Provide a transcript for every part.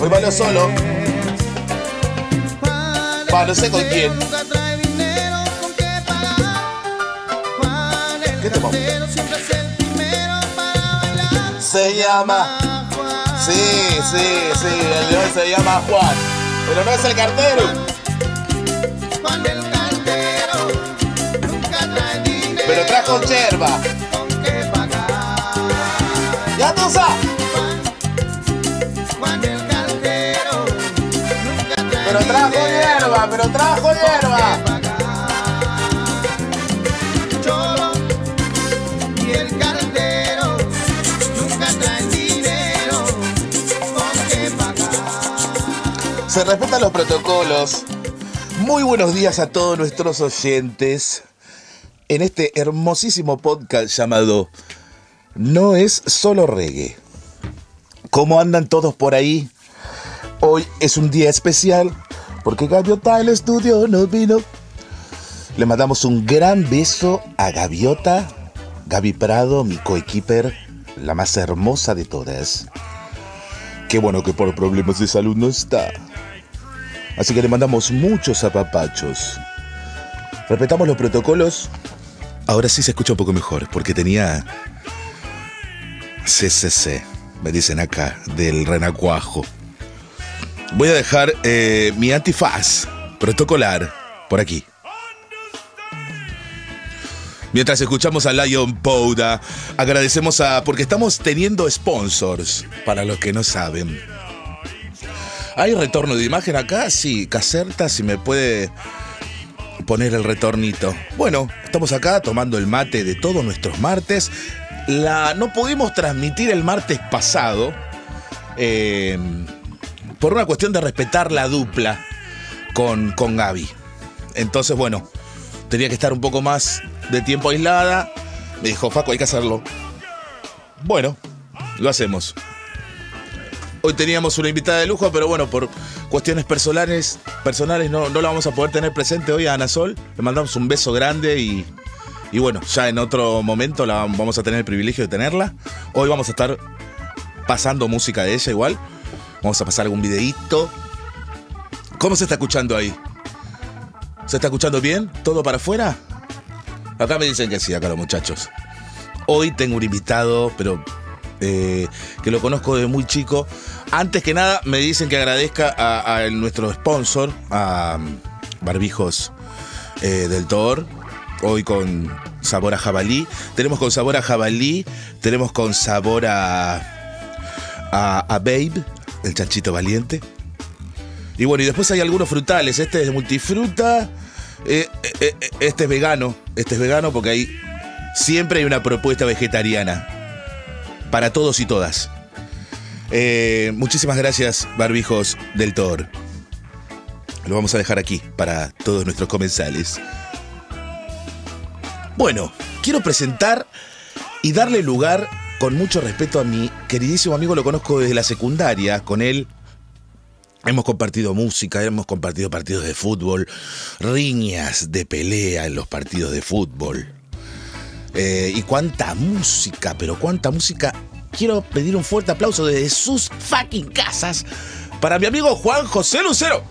Hoy bailo solo. Juan Va, no sé con quién. qué pagar. Juan el ¿Qué te. Se llama. Sí, sí, sí, el de hoy se llama Juan. Pero no es el cartero. Juan el cartero nunca trae dinero Pero trajo yerba. con qué pagar. Ya tú sabes. Pero trajo hierba, pero trajo hierba. Cholo y el cartero nunca traen dinero con qué pagar. Se respetan los protocolos. Muy buenos días a todos nuestros oyentes en este hermosísimo podcast llamado No es solo reggae. ¿Cómo andan todos por ahí? Hoy es un día especial porque Gaviota el estudio nos vino. Le mandamos un gran beso a Gaviota, Gaby Prado, mi coequiper, la más hermosa de todas. Qué bueno que por problemas de salud no está. Así que le mandamos muchos apapachos. Respetamos los protocolos. Ahora sí se escucha un poco mejor, porque tenía CCC, me dicen acá, del renacuajo. Voy a dejar eh, mi antifaz protocolar por aquí. Mientras escuchamos a Lion Pouda, agradecemos a. porque estamos teniendo sponsors, para los que no saben. ¿Hay retorno de imagen acá? Sí, Caserta, si me puede poner el retornito. Bueno, estamos acá tomando el mate de todos nuestros martes. La, no pudimos transmitir el martes pasado eh, por una cuestión de respetar la dupla con, con Gaby. Entonces, bueno, tenía que estar un poco más de tiempo aislada. Me dijo, Faco, hay que hacerlo. Bueno, lo hacemos. Hoy teníamos una invitada de lujo, pero bueno, por cuestiones personales, personales no, no la vamos a poder tener presente hoy a Ana Sol. Le mandamos un beso grande y, y bueno, ya en otro momento la vamos a tener el privilegio de tenerla. Hoy vamos a estar pasando música de ella igual. Vamos a pasar algún videíto. ¿Cómo se está escuchando ahí? ¿Se está escuchando bien? ¿Todo para afuera? Acá me dicen que sí, acá los muchachos. Hoy tengo un invitado, pero eh, que lo conozco de muy chico. Antes que nada, me dicen que agradezca a, nuestro sponsor, a um, Barbijos eh, del Thor. Hoy con sabor a jabalí. Tenemos con sabor a jabalí. Tenemos con sabor a, a Babe, el chanchito valiente. Y bueno, y después hay algunos frutales. Este es de multifruta. eh, eh, eh, este es vegano. Este es vegano porque ahí siempre hay una propuesta vegetariana para todos y todas. Muchísimas gracias, Barbijos del Thor. Lo vamos a dejar aquí para todos nuestros comensales. Bueno, quiero presentar y darle lugar con mucho respeto a mi queridísimo amigo, lo conozco desde la secundaria, con él Hemos compartido música, hemos compartido partidos de fútbol, riñas de pelea en los partidos de fútbol. Eh, y cuánta música, pero cuánta música. Quiero pedir un fuerte aplauso desde sus fucking casas para mi amigo Juan José Lucero.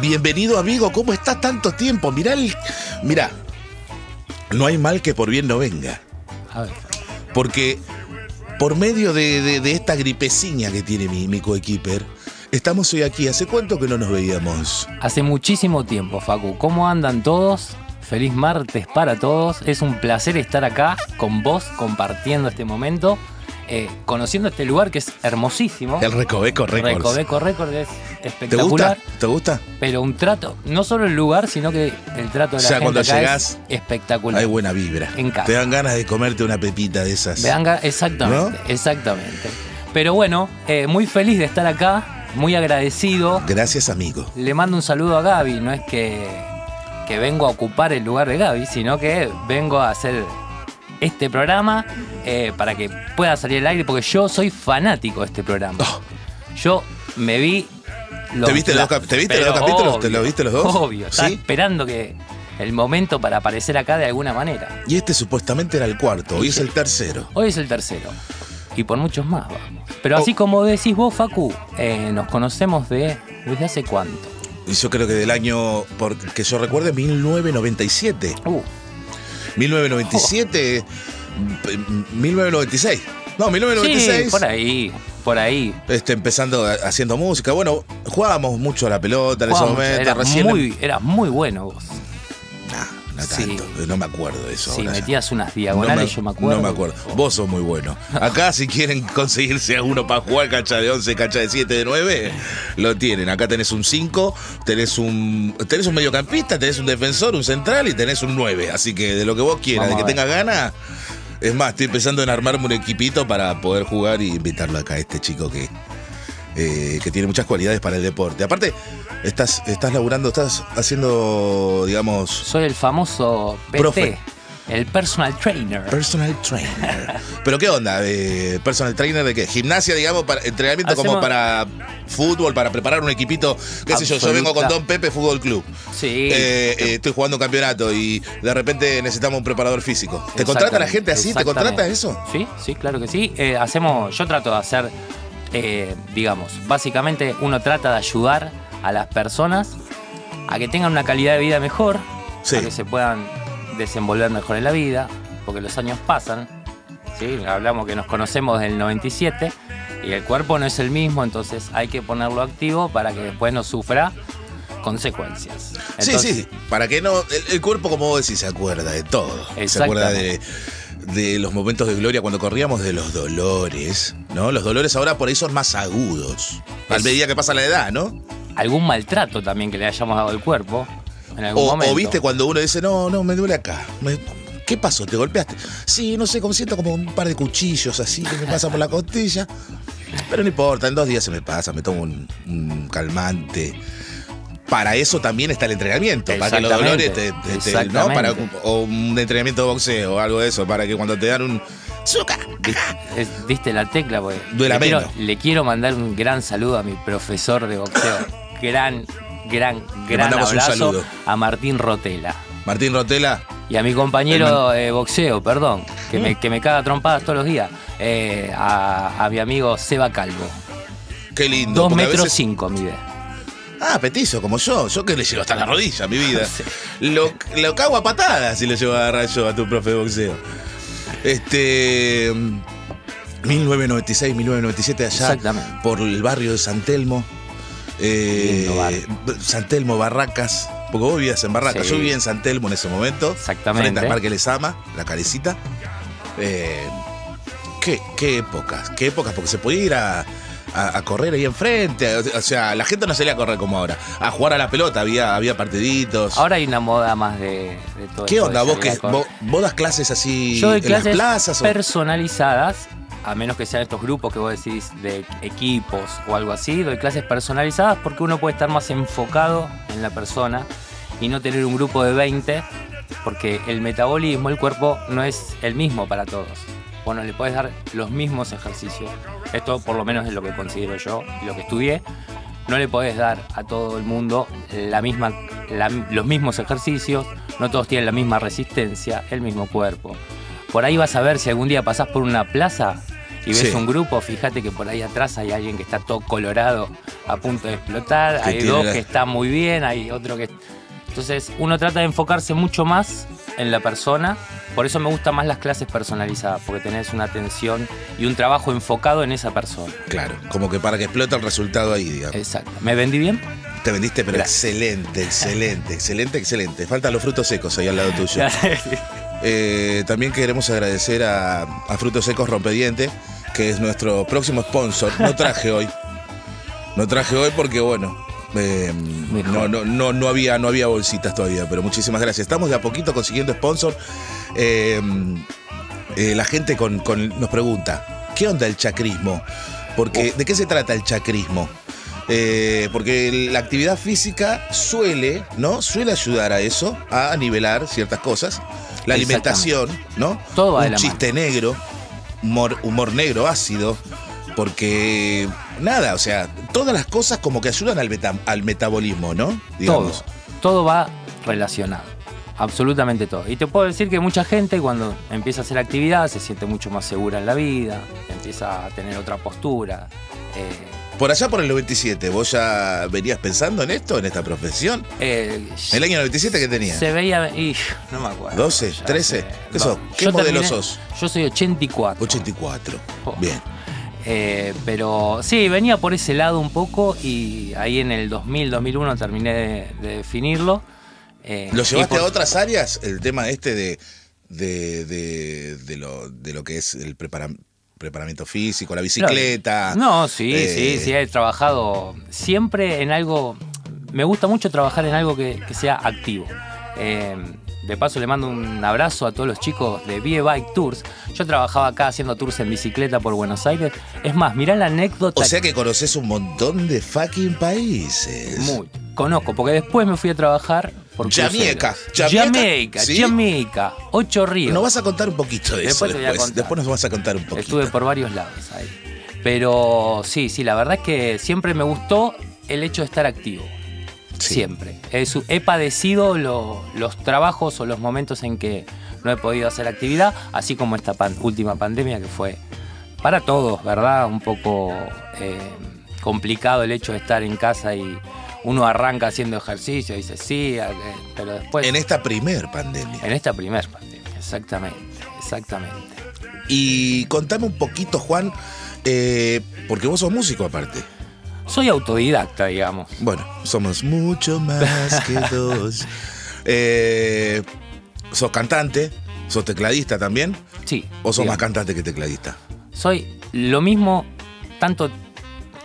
Bienvenido amigo, ¿cómo estás tanto tiempo? Mirá, el, mirá, no hay mal que por bien no venga. A ver. Porque por medio de, de, esta gripeciña que tiene mi, mi coequiper, estamos hoy aquí. ¿Hace cuánto que no nos veíamos? Hace muchísimo tiempo, Facu. ¿Cómo andan todos? Feliz martes para todos. Es un placer estar acá con vos compartiendo este momento. Eh, conociendo este lugar que es hermosísimo. El Recoveco Records. Recoveco Records es espectacular. ¿Te gusta? Pero un trato, no solo el lugar, sino que el trato de la o sea, cuando llegás, espectacular. Hay buena vibra. En casa. Te dan ganas de comerte una pepita de esas. exactamente, exactamente. Pero bueno, eh, muy feliz de estar acá, muy agradecido. Gracias, amigo. Le mando un saludo a Gaby, no es que, que vengo a ocupar el lugar de Gaby, sino que vengo a hacer este programa eh, para que pueda salir al aire, porque yo soy fanático de este programa. Oh. Yo me vi. Los, ¿Te viste, los, ¿te viste los dos capítulos? ¿Te los viste los dos? Obvio, estaba esperando que el momento para aparecer acá de alguna manera. Y este supuestamente era el cuarto, hoy es el tercero. Hoy es el tercero. Y por muchos más vamos. Pero así oh. como decís vos, Facu, eh, nos conocemos de desde hace cuánto. Yo creo que del año, porque yo recuerde, 1997. Uh. 1997, 1996. No, 1996. Sí, por ahí, por ahí. Este, empezando haciendo música. Bueno, jugábamos mucho a la pelota en ese momento. Era, muy, era muy bueno vos no tanto, no me acuerdo de eso. Sí, metías unas diagonales, yo me acuerdo. No me acuerdo. Vos sos muy bueno. Acá, si quieren conseguirse a uno para jugar cancha de 11, cancha de 7, de 9, lo tienen. Acá tenés un 5, tenés un, tenés un mediocampista, tenés un defensor, un central y tenés un 9. Así que de lo que vos quieras, de que tenga ganas. Es más, estoy pensando en armarme un equipito para poder jugar y invitarlo acá a este chico que, eh, que tiene muchas cualidades para el deporte. Aparte, estás, estás laburando, estás haciendo, digamos. Soy el famoso PT, profe. El personal trainer. Personal trainer. ¿Pero qué onda? Eh, ¿Personal trainer de qué? ¿Gimnasia, digamos, para entrenamiento como para fútbol, para preparar un equipito? ¿Qué sé yo? Yo vengo con Don Pepe Fútbol Club. Sí. Eh, estoy jugando un campeonato y de repente necesitamos un preparador físico. ¿Te contrata la gente así? ¿Te contrata eso? Sí, sí, claro que sí. hacemos, yo trato de hacer eh, digamos, básicamente uno trata de ayudar a las personas a que tengan una calidad de vida mejor, a que se puedan desenvolver mejor en la vida, porque los años pasan, ¿sí? hablamos que nos conocemos del 97 y el cuerpo no es el mismo, entonces hay que ponerlo activo para que después no sufra consecuencias. sí, sí, para que no, el, cuerpo como vos decís se acuerda de todo, se acuerda de de los momentos de gloria cuando corríamos de los dolores, ¿no? Los dolores ahora por ahí son más agudos, a medida que pasa la edad, ¿no? Algún maltrato también que le hayamos dado al cuerpo en algún o, momento. O viste cuando uno dice, no, no, me duele acá. ¿Qué pasó? ¿Te golpeaste? Sí, no sé, como siento como un par de cuchillos así que me pasa por la costilla. Pero no importa, en dos días se me pasa, me tomo un calmante para eso también está el entrenamiento, para que los dolores te, ¿no? Para, o un entrenamiento de boxeo o algo de eso, para que cuando te dan un ¡Zuka! Diste la tecla, porque le quiero, le quiero mandar un gran saludo a mi profesor de boxeo. gran, gran, gran abrazo a Martín Rotela. Martín Rotela. Y a mi compañero de boxeo, perdón, que, me, que me caga trompadas todos los días, eh, a, mi amigo Seba Calvo. Qué lindo. Dos metros cinco, mide. Ah, petizo, como yo. Yo que le llego hasta la rodilla, mi vida. Lo, lo cago a patadas si le llevo a agarrar yo a tu profe de boxeo. Este. 1996, 1997, allá por el barrio de San Telmo. Eh, San Telmo, Barracas. Porque vos vivías en Barracas. Yo vivía en San Telmo en ese momento. Exactamente. Frente al Parque Lesama, la carecita. Eh, qué, qué épocas, qué épocas, porque se podía ir a, a, correr ahí enfrente. O sea, la gente no salía a correr como ahora. A jugar a la pelota, había, había partiditos. Ahora hay una moda más de, todo ¿Qué onda? ¿Vos, que, vos, das clases así Yo doy en clases las plazas? personalizadas, a menos que sean estos grupos que vos decís de equipos o algo así. Doy clases personalizadas porque uno puede estar más enfocado en la persona y no tener un grupo de 20 porque el metabolismo, el cuerpo, no es el mismo para todos. Bueno, le puedes dar los mismos ejercicios. Esto por lo menos es lo que considero yo y lo que estudié. No le podés dar a todo el mundo la misma, los mismos ejercicios, no todos tienen la misma resistencia, el mismo cuerpo. Por ahí vas a ver si algún día pasás por una plaza y ves un grupo, fíjate que por ahí atrás hay alguien que está todo colorado a punto de explotar, hay dos que están muy bien, hay otro que... Entonces uno trata de enfocarse mucho más en la persona, por eso me gustan más las clases personalizadas, porque tenés una atención y un trabajo enfocado en esa persona. Claro, como que para que explote el resultado ahí, digamos. Exacto. ¿Me vendí bien? Te vendiste, pero excelente, excelente, excelente, excelente. Faltan los frutos secos ahí al lado tuyo. Eh, también queremos agradecer a, a Frutos Secos Rompediente, que es nuestro próximo sponsor. No traje hoy. No traje hoy porque, bueno, eh, no, no, no, había, no había bolsitas todavía, pero muchísimas gracias. Estamos de a poquito consiguiendo sponsor. Eh, eh, la gente con, nos pregunta, ¿qué onda el chacrismo? Porque, ¿De qué se trata el chacrismo? porque la actividad física suele, ¿no? Suele ayudar a eso, a nivelar ciertas cosas. La alimentación, ¿no? Todo Un chiste negro humor, negro, ácido, porque nada, o sea, todas las cosas como que ayudan al, al metabolismo, ¿no? Todo, todo va relacionado, absolutamente todo. Y te puedo decir que mucha gente cuando empieza a hacer actividad se siente mucho más segura en la vida, empieza a tener otra postura. Eh, por allá por el 97, ¿vos ya venías pensando en esto, en esta profesión? Eh, ¿El año 97 qué tenías? Se veía, y, no me acuerdo. ¿12? ¿13? ¿Qué, sos? ¿Qué modelo sos? Yo soy 84. 84, bien. Eh, pero sí, venía por ese lado un poco y ahí en el 2000, 2001 terminé de, definirlo. Eh, ¿Lo llevaste a otras áreas? El tema este de, de, de, lo, de lo que es el preparamiento preparamiento físico, la bicicleta. No, sí, sí, eh, sí, he trabajado siempre en algo, me gusta mucho trabajar en algo que, sea activo. De paso le mando un abrazo a todos los chicos de BE Bike Tours. Yo trabajaba acá haciendo tours en bicicleta por Buenos Aires. Es más, mirá la anécdota. O sea que conoces un montón de fucking países. Muy. Conozco, porque después me fui a trabajar por Jamaica. Jamaica, Jamaica, Ocho Ríos. Nos vas a contar un poquito de eso después. Después nos vas a contar un poquito. Estuve por varios lados ahí. Pero sí, sí, la verdad es que siempre me gustó el hecho de estar activo. Siempre. He, padecido los trabajos o los momentos en que no he podido hacer actividad, así como esta última pandemia que fue para todos, ¿verdad? Un poco eh, complicado el hecho de estar en casa y uno arranca haciendo ejercicio y dice sí, eh, pero después... En esta primer pandemia. En esta primer pandemia, exactamente, exactamente. Y contame un poquito, Juan, eh, porque vos sos músico aparte. Soy autodidacta, digamos. Bueno, somos mucho más que dos. Eh, ¿Sos cantante? ¿Sos tecladista también? Sí. ¿O sos más cantante que tecladista? Soy lo mismo, tanto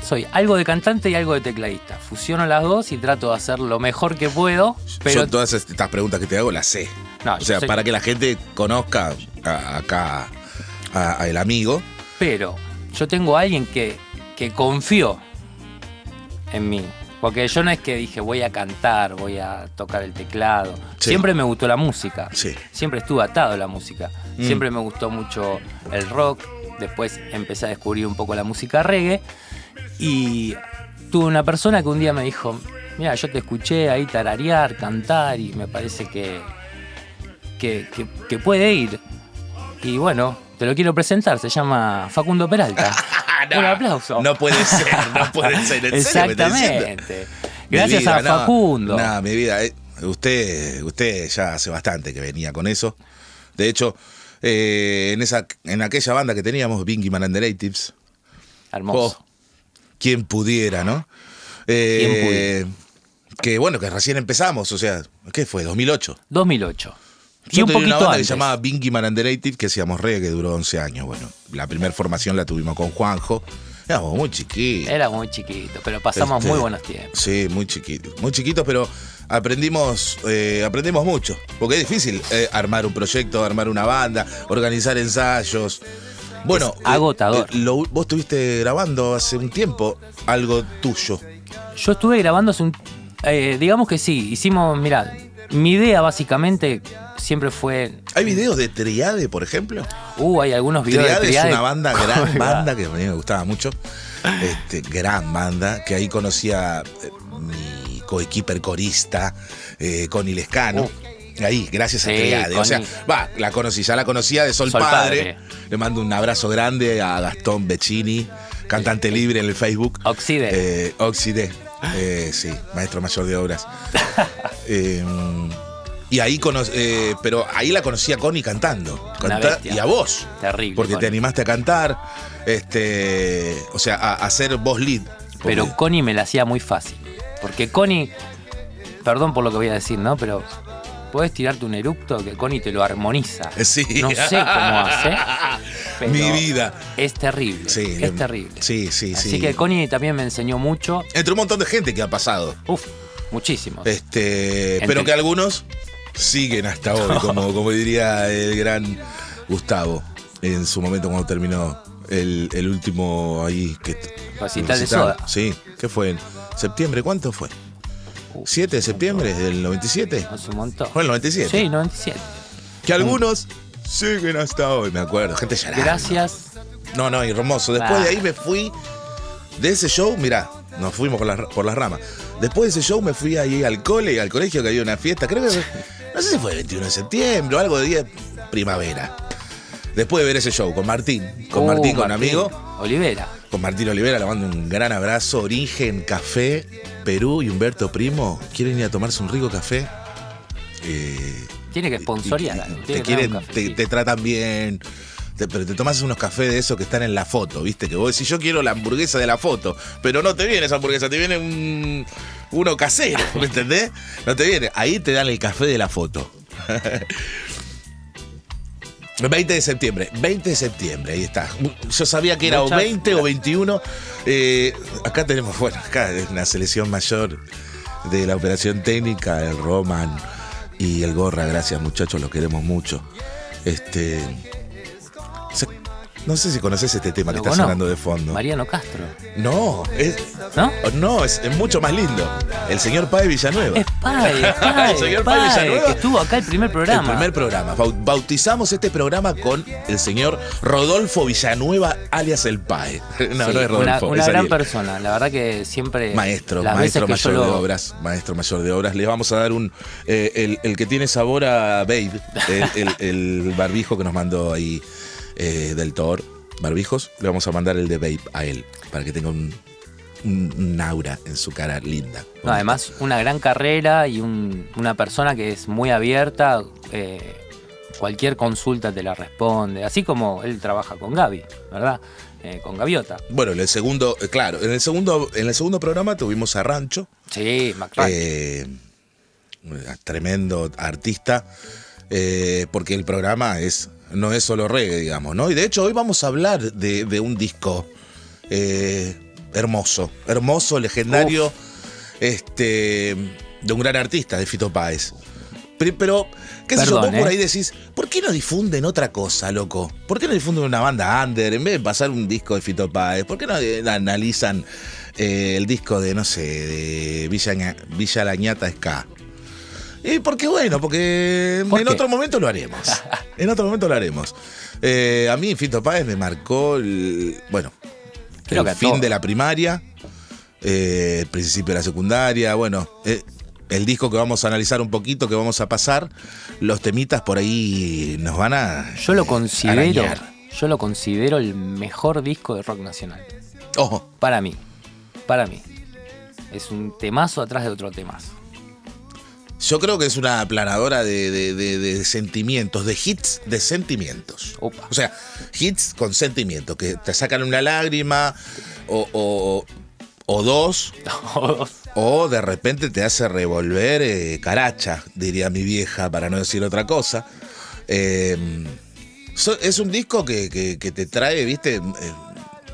soy algo de cantante y algo de tecladista. Fusiono las dos y trato de hacer lo mejor que puedo. Pero... Yo todas estas preguntas que te hago las sé. o sea, para que la gente conozca acá a, el amigo. Pero yo tengo a alguien que, que confió en mí. Porque yo no es que dije voy a cantar, voy a tocar el teclado. Siempre me gustó la música. Siempre estuve atado a la música. Mm. Siempre me gustó mucho el rock. Después empecé a descubrir un poco la música reggae. Y tuve una persona que un día me dijo, mira, yo te escuché ahí tararear, cantar y me parece que, que, puede ir. Y bueno, te lo quiero presentar, se llama Facundo Peralta. un aplauso. No puede ser, no puede ser. Exactamente. Gracias a Facundo. Nada, mi vida, eh, usted, usted ya hace bastante que venía con eso. De hecho, eh, en, esa, en aquella banda que teníamos, Binky Man and the Hermoso. Oh, quien pudiera, ¿no? Eh, que bueno, que recién empezamos, o sea, ¿qué fue? ¿2008? 2008. Yo y un poquito una banda que se llamaba Binky Man que hacíamos reggae, que duró 11 años. Bueno, la primera formación la tuvimos con Juanjo. Éramos muy chiquitos. Era muy chiquitos, pero pasamos este, muy buenos tiempos. Sí, muy chiquitos. Muy chiquitos, pero aprendimos, eh, aprendimos mucho. Porque es difícil eh, armar un proyecto, armar una banda, organizar ensayos. Bueno, agotador. Eh, vos estuviste grabando hace un tiempo algo tuyo. Yo estuve grabando hace un. Digamos que sí, hicimos, mirá, mi idea básicamente siempre fue. ¿Hay videos de Triade, por ejemplo? Uh, hay algunos videos Triade de Triade. es una banda, gran banda, que a mí me gustaba mucho. Este, gran banda, que ahí conocía eh, mi coequiper corista, eh, Connie Lescano. Uh. Ahí, gracias a Triade. O sea, va, la conocí, ya la conocía de Sol, Sol Padre. Padre. Le mando un abrazo grande a Gastón Beccini, cantante libre en el Facebook. Oxide. Eh, Oxide, eh, sí, maestro mayor de obras. Eh, y ahí cono- eh, pero ahí la conocí a Connie cantando. Canta- y a vos. Terrible. Porque te animaste a cantar. Este. O sea, a, a hacer voz lead. Pero Porque- Connie me la hacía muy fácil. Porque Connie, perdón por lo que voy a decir, ¿no? Pero podés tirarte un eructo que Connie te lo armoniza. Sí. No sé cómo hace. pero Mi vida. Es terrible. Sí, es terrible. Sí, sí, Así sí. que Connie también me enseñó mucho. Entre un montón de gente que ha pasado. Uf, muchísimo. Este, Entre- pero que algunos siguen hasta hoy, como, como diría el gran Gustavo en su momento cuando terminó el, el último ahí que Recital de Soda. Sí, ¿qué fue? ¿En septiembre? ¿Cuánto fue? Uh, ¿7 de septiembre del 97? Hace un montón. Fue el 97. Sí, 97. Que algunos siguen hasta hoy, me acuerdo. Gente llorando. Gracias. No, no, y hermoso. Después Ah. de ahí me fui de ese show, mirá, nos fuimos por las, por las ramas. Después de ese show me fui ahí al cole, al colegio, que había una fiesta, creo que, no sé si fue el 21 de septiembre o algo de día primavera. Después de ver ese show con Martín, con Uh, Martín, con Martín amigo, Olivera. con Martín Olivera, le mando un gran abrazo. Origen, Café, Perú y Humberto Primo, ¿quieren ir a tomarse un rico café? Eh, Tiene que sponsorear Te, quieren, te tratan bien. Te- pero te tomas unos cafés de esos que están en la foto, ¿viste? Que vos decís, yo quiero la hamburguesa de la foto. Pero no te viene esa hamburguesa, te viene un, uno casero, ¿me entendés? No te viene. Ahí te dan el café de la foto. 20 de septiembre, 20 de septiembre, ahí está. Yo sabía que era Muchas o 20 o 21. Eh, acá tenemos, bueno, acá es una selección mayor de la operación técnica, el Roman y el Gorra. Gracias, muchachos, los queremos mucho. Este. No sé si conoces este tema que está conozco. sonando de fondo. Mariano Castro. No, es, ¿No? no, es, es mucho más lindo. El señor Pae Villanueva. Es Pai, es Pai, El señor Pai Villanueva. que estuvo acá el primer programa. El primer programa. Bau- Bautizamos este programa con el señor Rodolfo Villanueva, alias el PAE. No, Sí, no es una, Rodolfo, una es gran Ariel. persona, la verdad que siempre. Maestro, las maestro mayor yo de lo- obras, maestro mayor de obras. Le vamos a dar un eh, el, el que tiene sabor a Babe, el, el- el barbijo que nos mandó ahí eh, del Thor, barbijos. Le vamos a mandar el de Babe a él para que tenga un, un- un aura en su cara linda. No, además, una gran carrera y un- una persona que es muy abierta. eh, cualquier consulta te la responde. Así como él trabaja con Gaby, ¿verdad? Eh, con Gaviota. Bueno, en el segundo, claro, en el segundo, en el segundo programa tuvimos a Rancho. Sí. Eh, tremendo artista, porque el programa es no es solo reggae, digamos, ¿no? Y de hecho hoy vamos a hablar de, de un disco eh, hermoso, hermoso, legendario, este, de un gran artista, de Fito Páez. Pero, qué sé yo, Perdón, vos por ¿eh? ahí decís, ¿por qué no difunden otra cosa, loco? ¿Por qué no difunden una banda under en vez de pasar un disco de Fito Páez? ¿Por qué no eh, analizan eh, el disco de, no sé, de Villa, Villa La Ñata Ska? Y porque bueno, porque ¿Por en qué? otro momento lo haremos. En otro momento lo haremos. Eh, a mí Fito Páez me marcó el, bueno, Creo el fin de la primaria, eh, el principio de la secundaria, bueno, eh, el disco que vamos a analizar un poquito, que vamos a pasar, los temitas por ahí nos van a Yo lo considero. arañar. Yo lo considero el mejor disco de rock nacional. Ojo, Para mí. Para mí. Es un temazo atrás de otro temazo. Yo creo que es una aplanadora de, de- de- de sentimientos, de hits de sentimientos. Opa. O sea, hits con sentimientos, que te sacan una lágrima o, o- o dos, o de repente te hace revolver eh, caracha, diría mi vieja, para no decir otra cosa. Eh, so- es un disco que, que- que te trae, viste, Eh,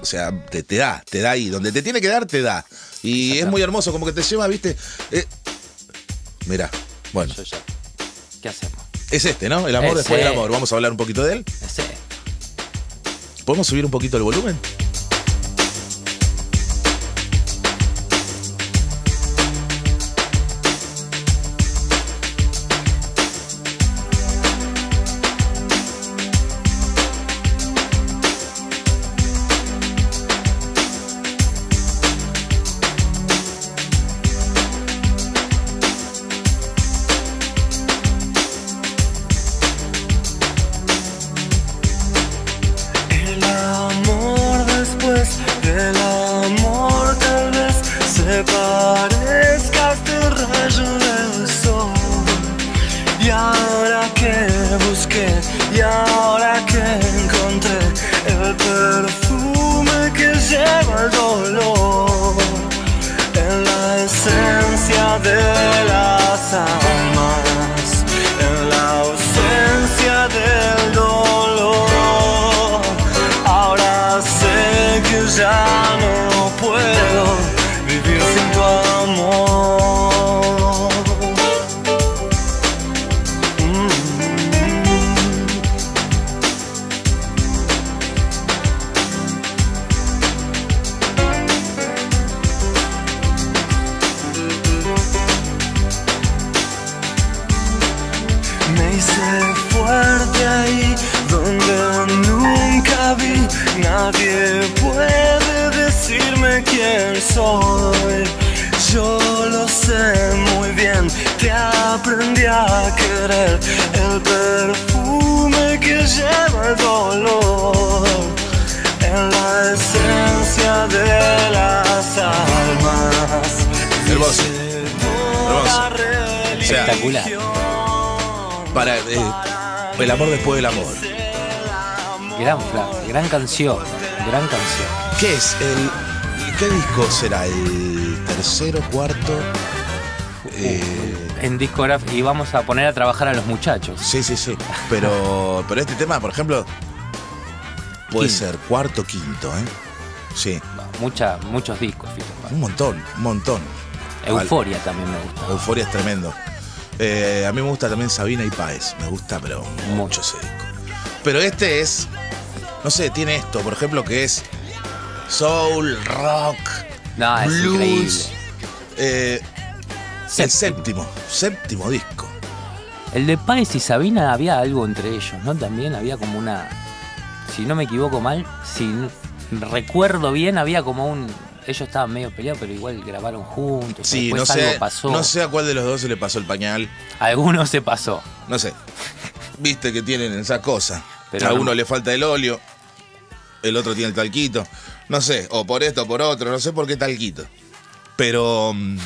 o sea, te, te da, te da ahí. Donde te tiene que dar, te da. Y es muy hermoso, como que te lleva, viste. Mirá, bueno, Yo. ¿Qué hacemos? es este, ¿no? El amor después del amor. Vamos a hablar un poquito de él. Ese. ¿Podemos subir un poquito el volumen? Canción, gran canción. ¿Qué es el qué disco será el tercero, cuarto? Eh, En discografía y vamos a poner a trabajar a los muchachos. sí, sí, sí. Pero pero este tema, por ejemplo, puede Quinto. ser cuarto, quinto, ¿eh? Sí, Mucha, muchos discos, Fito. un montón, un montón. Euforia también me gusta. Euforia es tremendo. Eh, a mí me gusta también Sabina y Páez. Me gusta, pero mucho ese disco. Pero este es, no sé, tiene esto, por ejemplo, que es soul, rock, No, es blues. Eh, el Séptimo. séptimo, disco. El de Páez y Sabina había algo entre ellos, ¿no? También había como una. Si no me equivoco mal, si recuerdo bien, había como un. Ellos estaban medio peleados, pero igual grabaron juntos. Sí, después no algo sé, pasó. no sé a cuál de los dos se le pasó el pañal. Alguno se pasó. No sé. Viste que tienen esa cosa. Pero a no- uno le falta el óleo, el otro tiene el talquito. No sé, o por esto o por otro, no sé por qué talquito. Pero. mm,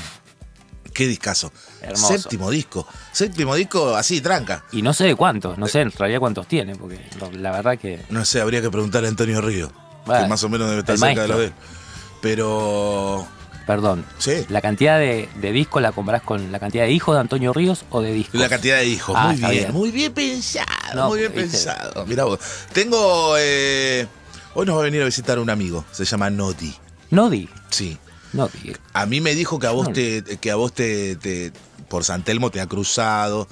Qué discazo. Hermoso. Séptimo disco. Séptimo disco así, tranca. Y no sé de cuántos, no sé en realidad cuántos tiene, porque la verdad que. No sé, habría que preguntarle a Antonio Río. Que más o menos debe estar el cerca de maestro. lo de él. Pero. Perdón. Sí. ¿La cantidad de, de discos la comparás con la cantidad de hijos de Antonio Ríos o de discos? La cantidad de hijos, Ah, muy bien, bien. muy bien pensado, No, muy bien viste. pensado. Mirá vos. Tengo. eh, hoy nos va a venir a visitar un amigo, se llama Nodi. Nodi. Sí. Nodi. A mí me dijo que a vos No. te. que a vos te, te- por San Telmo te ha cruzado.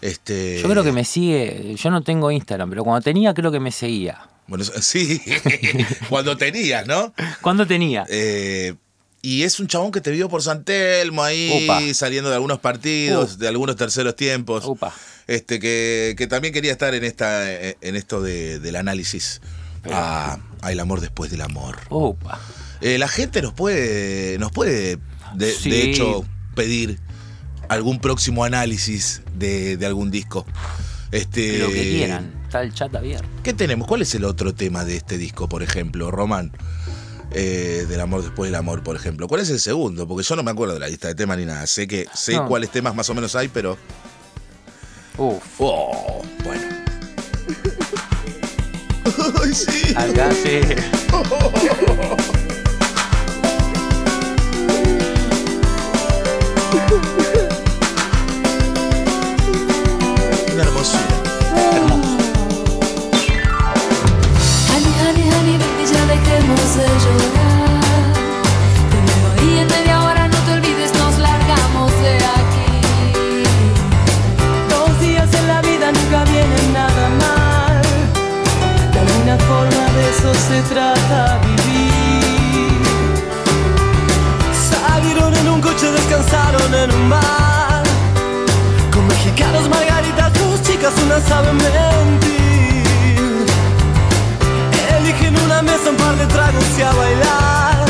Este. Yo creo que me sigue. Yo no tengo Instagram, pero cuando tenía, creo que me seguía. Bueno, sí. Cuando tenías, ¿no? ¿Cuándo tenía? Eh, y es un chabón que te vio por San Telmo ahí, saliendo de algunos partidos, Uh. de algunos terceros tiempos. Upa. Este, que, que también quería estar en esta, en esto de- del análisis a, a el amor después del amor. Eh, la gente nos puede, nos puede, de, Sí. de hecho, pedir algún próximo análisis de, de algún disco. Este, Lo que quieran. Está el chat abierto. ¿Qué tenemos? ¿Cuál es el otro tema de este disco, por ejemplo, Román? Eh, del amor después del amor, por ejemplo. ¿Cuál es el segundo? Porque yo no me acuerdo de la lista de temas ni nada. Sé que sé No. cuáles temas más o menos hay, pero. Uf. Oh, bueno. Ay, sí. Acá sí. Una hermosura. Hermoso. Honey, honey, honey, baby, ya dejemos de llorar. Se trata vivir. Salieron en un coche, descansaron en un bar. Con mexicanos, margaritas, dos chicas, una sabe mentir. Eligen una mesa, un par de tragos y a bailar.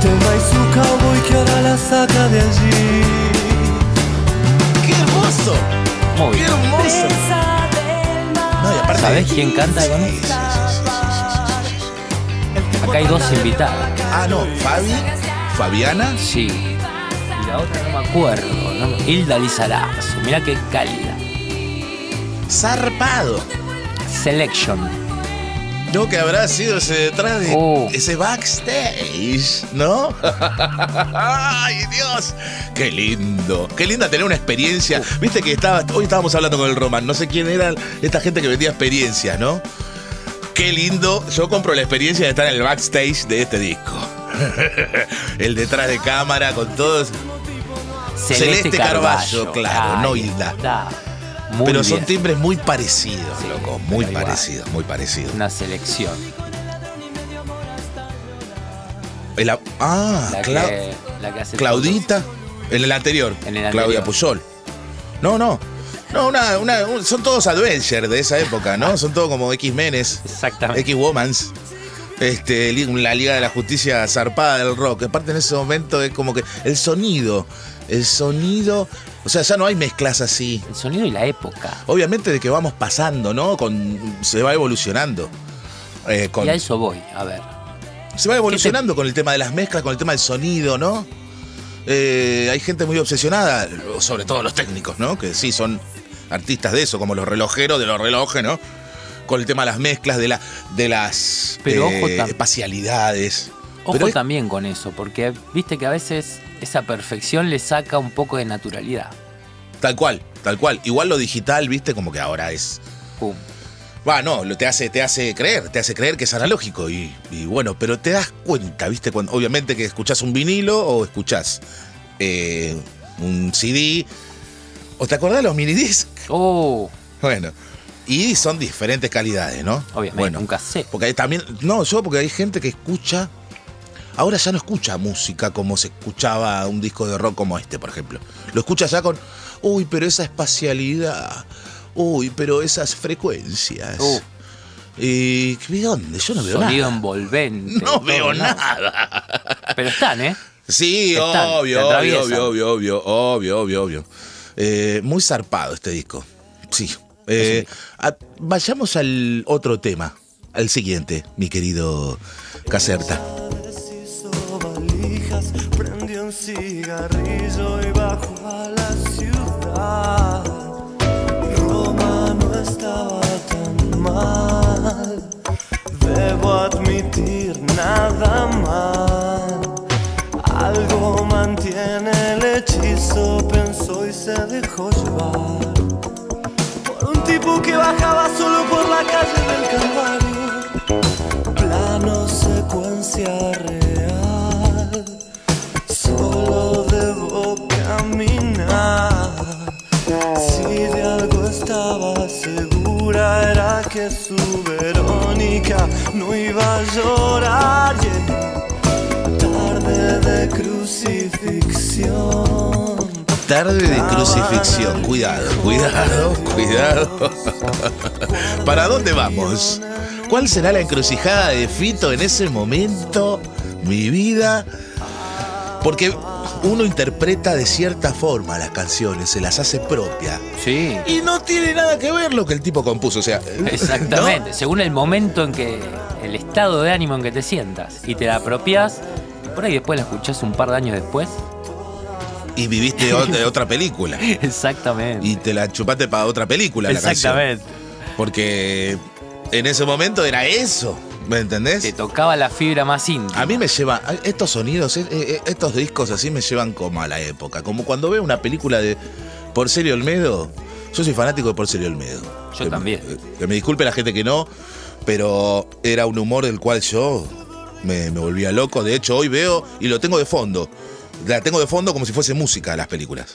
Tema y su cowboy que ahora la saca de allí. ¡Qué hermoso! Muy ¡Qué hermoso! No, y aparte- ¿Sabés quién canta con él? Acá hay dos invitadas. Ah, no, Fabi, Fabiana. Sí. Y la otra no me acuerdo. ¿no? Hilda Lizarazo. Mirá qué cálida. Zarpado. Selection. No, que habrá sido ese detrás de Oh. ese backstage, ¿no? ¡Ay, Dios! ¡Qué lindo! ¡Qué linda tener una experiencia! Viste que estaba, hoy estábamos hablando con el Roman, no sé quién era esta gente que vendía experiencias, ¿no? Qué lindo. Yo compro la experiencia de estar en el backstage de este disco. el detrás de cámara con todos. Celeste, Carballo, claro, no Hilda. Pero son timbres muy parecidos, loco. Muy parecidos, muy parecidos. Una selección. ah, la, que, la que hace Claudita. En el anterior. En el Claudia Puyol. No, no. No, una, una, son todos adventures de esa época, ¿no? Son todos como X-Menes. Exactamente. X-Womans. Este, la Liga de la Justicia zarpada del rock. Aparte en ese momento es como que el sonido, el sonido, o sea, ya no hay mezclas así. El sonido y la época. Obviamente de que vamos pasando, ¿no? Con, se va evolucionando. Eh, y a eso voy, a ver. Se va evolucionando con el tema de las mezclas, con el tema del sonido, ¿no? Eh, hay gente muy obsesionada, sobre todo los técnicos, ¿no? Que sí son artistas de eso, como los relojeros de los relojes, ¿no? Con el tema de las mezclas, de, la, de las Pero ojo eh, espacialidades. Ojo también con eso, porque viste que a veces esa perfección le saca un poco de naturalidad. Tal cual, tal cual. Igual lo digital, viste, como que ahora es. Pum. Va, no, te hace, te hace creer, te hace creer que es analógico. Y, bueno, pero te das cuenta, viste, cuando, obviamente que escuchás un vinilo o escuchás eh, un CD ¿O te acordás de los mini minidisc? Oh. Bueno. Y son diferentes calidades, ¿no? Obviamente, nunca sé. Porque también. No, yo porque hay gente que escucha. Ahora ya no escucha música como se escuchaba un disco de rock como este, por ejemplo. Lo escucha ya con. Uy, pero esa espacialidad. Uy, pero esas frecuencias. Uh. ¿Y ¿de dónde? Yo no veo nada. Sonido envolvente. No veo nada. Pero están, ¿eh? Sí, obvio, obvio, obvio, obvio, obvio, obvio, obvio. Eh, muy zarpado este disco. Sí. Eh, vayamos al otro tema, al siguiente, mi querido Caserta. Prendió un cigarrillo y bajó a la ciudad. Roma no estaba tan mal. Debo admitir nada mal. Se dejó llevar por un tipo que bajaba solo por la calle del Calvario. Plano secuencia real, solo debo caminar. Si de algo estaba segura era que su Verónica no iba a llorar. Tarde de crucifixión tarde de crucifixión. Cuidado, cuidado, cuidado. ¿Para dónde vamos? ¿Cuál será la encrucijada de Fito en ese momento? Mi vida. Porque uno interpreta de cierta forma las canciones, se las hace propia. Sí. Y no tiene nada que ver lo que el tipo compuso, o sea. Exactamente, según el momento en que. el estado de ánimo en que te sientas y te la apropias, por ahí después la escuchás un par de años después y viviste otra película. Exactamente. Y te la chupaste para otra película Exactamente. Porque en ese momento era eso. ¿Me entendés? Te tocaba la fibra más íntima. A mí me lleva, estos sonidos, eh, eh, estos discos así me llevan como a la época. Como cuando veo una película de Porcelio Olmedo. Yo soy fanático de Porcelio Olmedo. Yo también. Eh, que me disculpe la gente que no, pero era un humor del cual yo me, me volvía loco. De hecho, hoy veo y lo tengo de fondo la tengo de fondo como si fuese música las películas.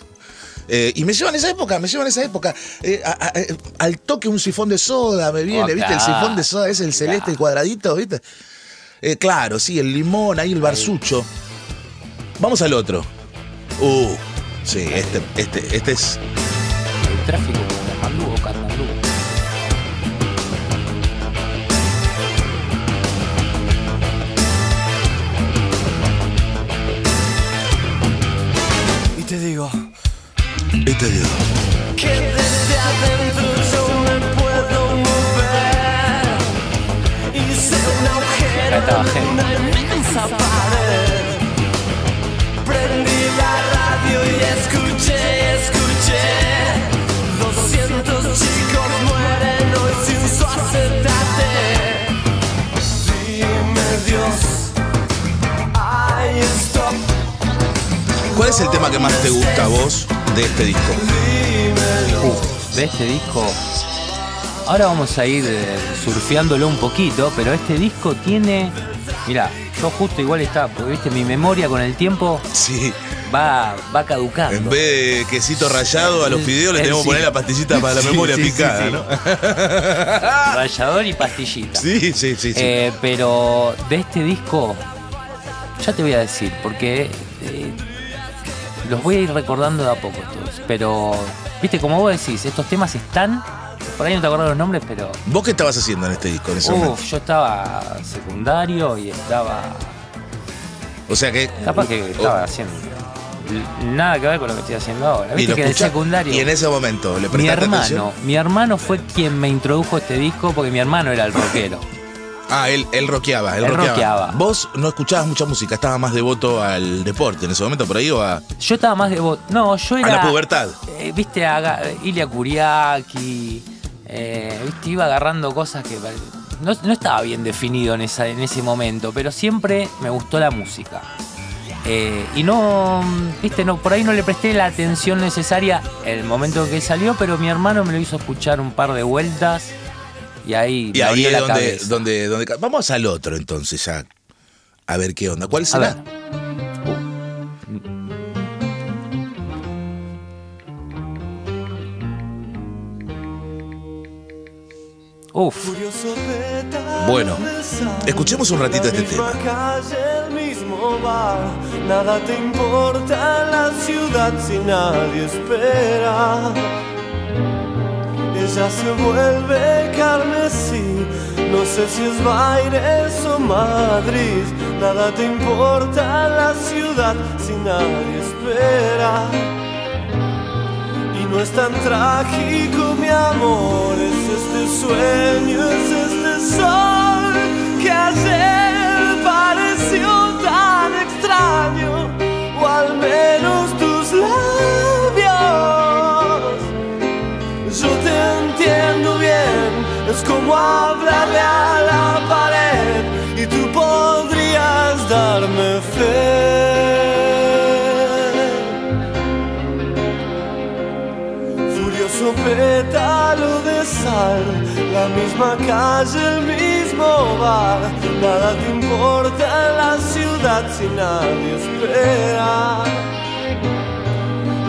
Eh, y me llevan esa época, me llevan esa época. Eh, eh, al toque un sifón de soda, me viene, ¿viste? El sifón de soda es el celeste, el cuadradito, ¿viste? claro, sí, el limón, ahí el barsucho. Vamos al otro. Uh, sí, este, este, este es. El tráfico te Y. Que desde adentro yo me puedo mover. Hice un agujero en una inmensa pared. Prendí la radio y escuché, escuché. 200 chicos mueren hoy sin su acetate. Dime Dios, ahí stop. ¿Cuál es el tema que más te gusta a vos de este disco? de este disco. ahora vamos a ir eh, surfeándolo un poquito, pero este disco tiene. Mira, yo justo igual está, porque viste, mi memoria con el tiempo Sí. va, va caducando. En vez de quesito rallado a los fideos, le tenemos que poner la pastillita para la Sí, memoria sí, picada. ¿no? Rallador y pastillita. Sí, sí, sí. sí. Eh, pero de este disco, ya te voy a decir, porque los voy a ir recordando de a poco todos. Pero, viste, como vos decís, estos temas están. Por ahí no te acordás los nombres, pero. ¿Vos qué estabas haciendo en este disco en ese momento? Uf, yo estaba secundario y estaba. O sea que. Capaz que estaba haciendo. Nada que ver con lo que estoy haciendo ahora. Viste que en el secundario. Y en ese momento, ¿le Mi hermano, atención? mi hermano fue quien me introdujo este disco porque mi hermano era el rockero. Ah, él, él rockeaba, él, Él rockeaba. rockeaba. Vos no escuchabas mucha música, estabas más devoto al deporte en ese momento, por ahí o a, Yo estaba más de No, yo a era. la pubertad. eh, viste, a Ga- Ilia Kuriaki. eh, viste, iba agarrando cosas que. No, no estaba bien definido en, esa, en ese momento, pero siempre me gustó la música. Eh, y no, viste, no, por ahí no le presté la atención necesaria el momento que salió, pero mi hermano me lo hizo escuchar un par de vueltas y ahí Y me ahí es la donde, cabeza. donde, donde. Vamos al otro entonces ya. A ver qué onda. ¿Cuál A será? ver. Uf, Bueno, escuchemos un ratito este tema. calle, el mismo bar, nada te importa en la ciudad si nadie espera. Ella se vuelve carmesí, no sé si es Baires o Madrid, nada te importa la ciudad si nadie espera. Y no es tan trágico, mi amor, es este sueño, es este sol que ayer pareció tan extraño, o al menos Furioso pétalo de sal, la misma calle, el mismo bar. Nada te importa en la ciudad si nadie espera.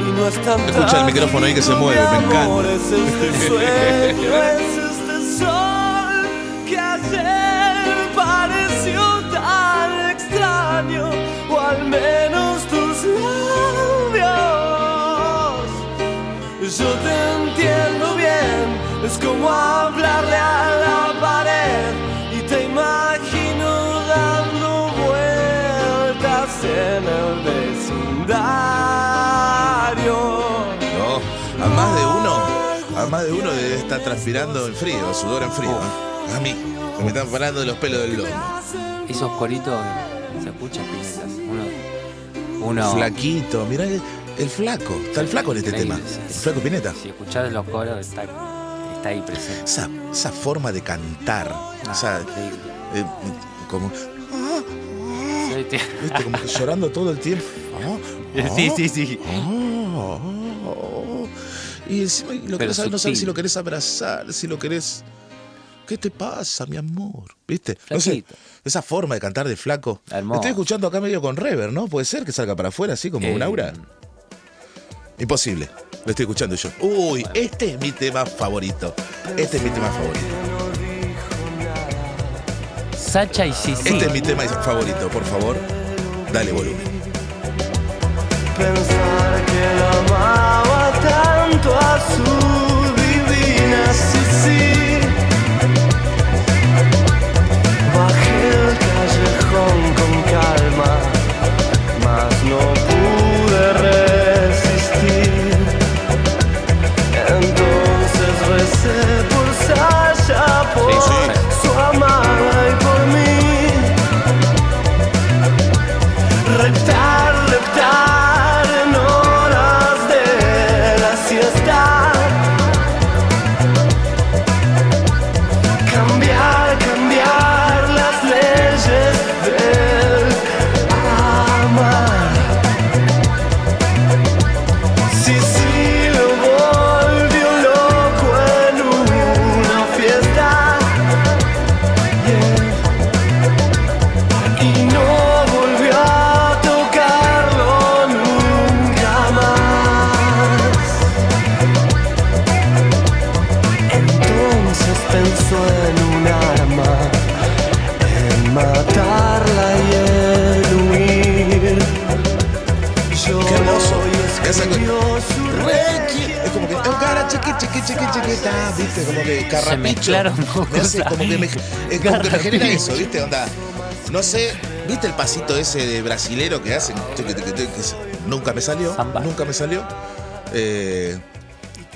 Y no es tan Escucha el micrófono ahí que se mueve, me encanta. menos tus labios. Yo te entiendo bien, es como hablarle a la pared y te imagino dando vueltas en el vecindario. No, a más de uno, a más de uno debe estar transpirando en frío, sudor en frío. ¿eh? A mí, me están parando de los pelos del lomo. esos coritos se escuchan pinetas. Uno, uno Flaquito, mirá el, el flaco. Está el flaco en este tema. El flaco Pineta. Si escuchás los coros, está, está ahí presente. Esa, esa forma de cantar. Ah, esa, increíble. eh, como, ¿viste? como que llorando todo el tiempo. Ah, Sí, ah, sí, sí. ah, ah. Y encima lo que Pero no sabes, no sabes sutil. si lo querés abrazar, si lo querés. ¿Qué te pasa, mi amor? ¿Viste? No sé, esa forma de cantar de flaco. Hermoso. Estoy escuchando acá medio con rever, ¿no? Puede ser que salga para afuera así como un Eh, aura. Imposible. Lo estoy escuchando yo. Uy, este es mi tema favorito. Este es mi tema favorito. Sacha y Sisi. Este es mi tema favorito, por favor. Dale volumen. Pensar que la amaba tanto a su divina Sisi. Con calma, mas no pude resistir. Entonces recé en un arma, en matarla y en huir. Yo Qué hermoso. Esa es como que oh, cara chiqui chiqui chiqui chiquita, viste, como que carrapicho. Se mezclaron me hace, como que me, es como que me genera eso, viste, onda. No sé, ¿viste el pasito ese de brasilero que hacen? Nunca me salió, nunca me salió. Eh,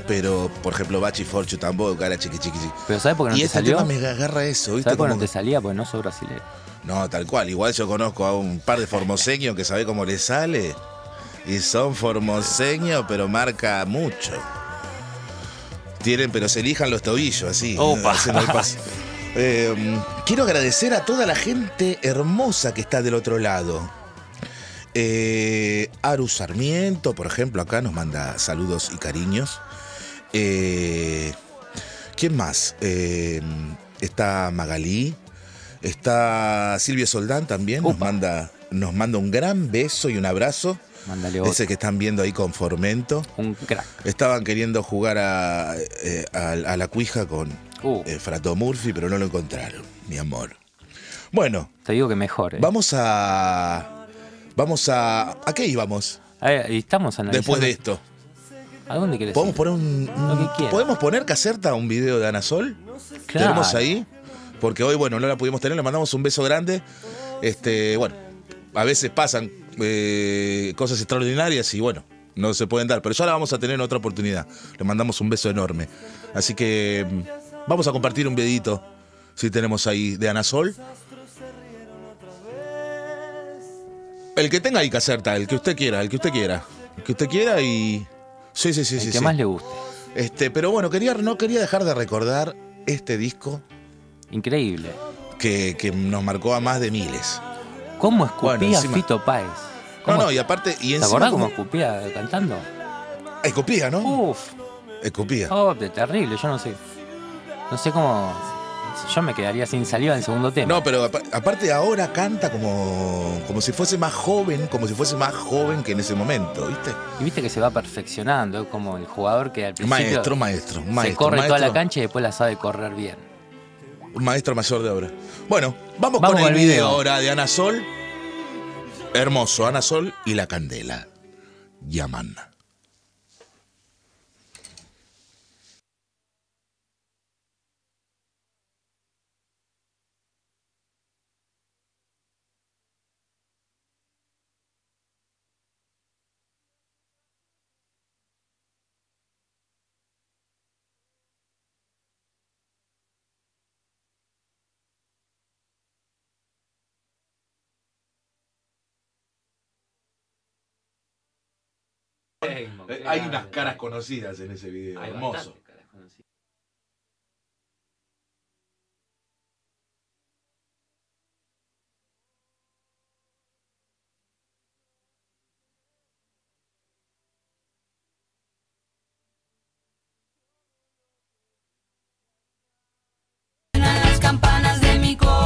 pero, por ejemplo, Bachi Forchu tampoco, cara chiqui, chiqui, chiqui. Pero ¿sabes por qué no y te este salió? tema me agarra eso, ¿viste? ¿Sabes por qué no te salía? Porque no soy brasileño. no, tal cual. Igual yo conozco a un par de formoseños que sabe cómo le sale. Y son formoseños, pero marca mucho. Tienen, pero se elijan los tobillos, así. Opa. haciendo el paso. Eh, quiero agradecer a toda la gente hermosa que está del otro lado. Eh, Aru Sarmiento, por ejemplo, acá nos manda saludos y cariños. Eh, ¿Quién más? Eh, está Magalí. Está Silvio Soldán también. Nos manda, nos manda un gran beso y un abrazo. Mándale otro. Ese que están viendo ahí con Formento. Un crack. Estaban queriendo jugar a, eh, a- a la cuija con Uh. Frato Murphy, pero no lo encontraron, mi amor. Bueno, Te digo que mejor. vamos a. Vamos a. ¿A qué íbamos estamos analizando. después de esto? ¿A dónde querés ¿Podemos ir? poner un. un-. ¿Podemos poner Caserta un video de Ana Sol? Claro. ¿Tenemos ahí? Porque hoy, bueno, no la pudimos tener, le mandamos un beso grande. Este, bueno, a veces pasan eh, cosas extraordinarias y bueno, no se pueden dar. Pero ya la vamos a tener en otra oportunidad. Le mandamos un beso enorme. Así que mm, vamos a compartir un videito, si tenemos ahí, de Ana Sol. El que tenga ahí Caserta, el que usted quiera, el que usted quiera. El que usted quiera y. Sí, sí, sí, El sí. que sí. más le guste. Este, pero bueno, quería, no quería dejar de recordar este disco Increíble. que, que nos marcó a más de miles. ¿Cómo escupía Bueno, encima- Fito Páez? No, ¿Cómo- no, y aparte, y ¿Te acordás cómo escupía cantando? Escupía, ¿no? Uf, Escupía. oh, terrible, yo no sé. No sé cómo. Yo me quedaría sin saliva en el segundo tema. No, pero apa- aparte ahora canta como, como si fuese más joven, como si fuese más joven que en ese momento, ¿viste? Y viste que se va perfeccionando, es como el jugador que al principio Maestro, maestro, se maestro. corre toda maestro, la cancha y después la sabe correr bien. Un maestro mayor de obra. Bueno, vamos, Vamos con el video video. ahora de Ana Sol. Hermoso, Ana Sol y la candela. Llaman. Hay unas caras conocidas en ese video, hermoso. Suenan las campanas de mi corazón,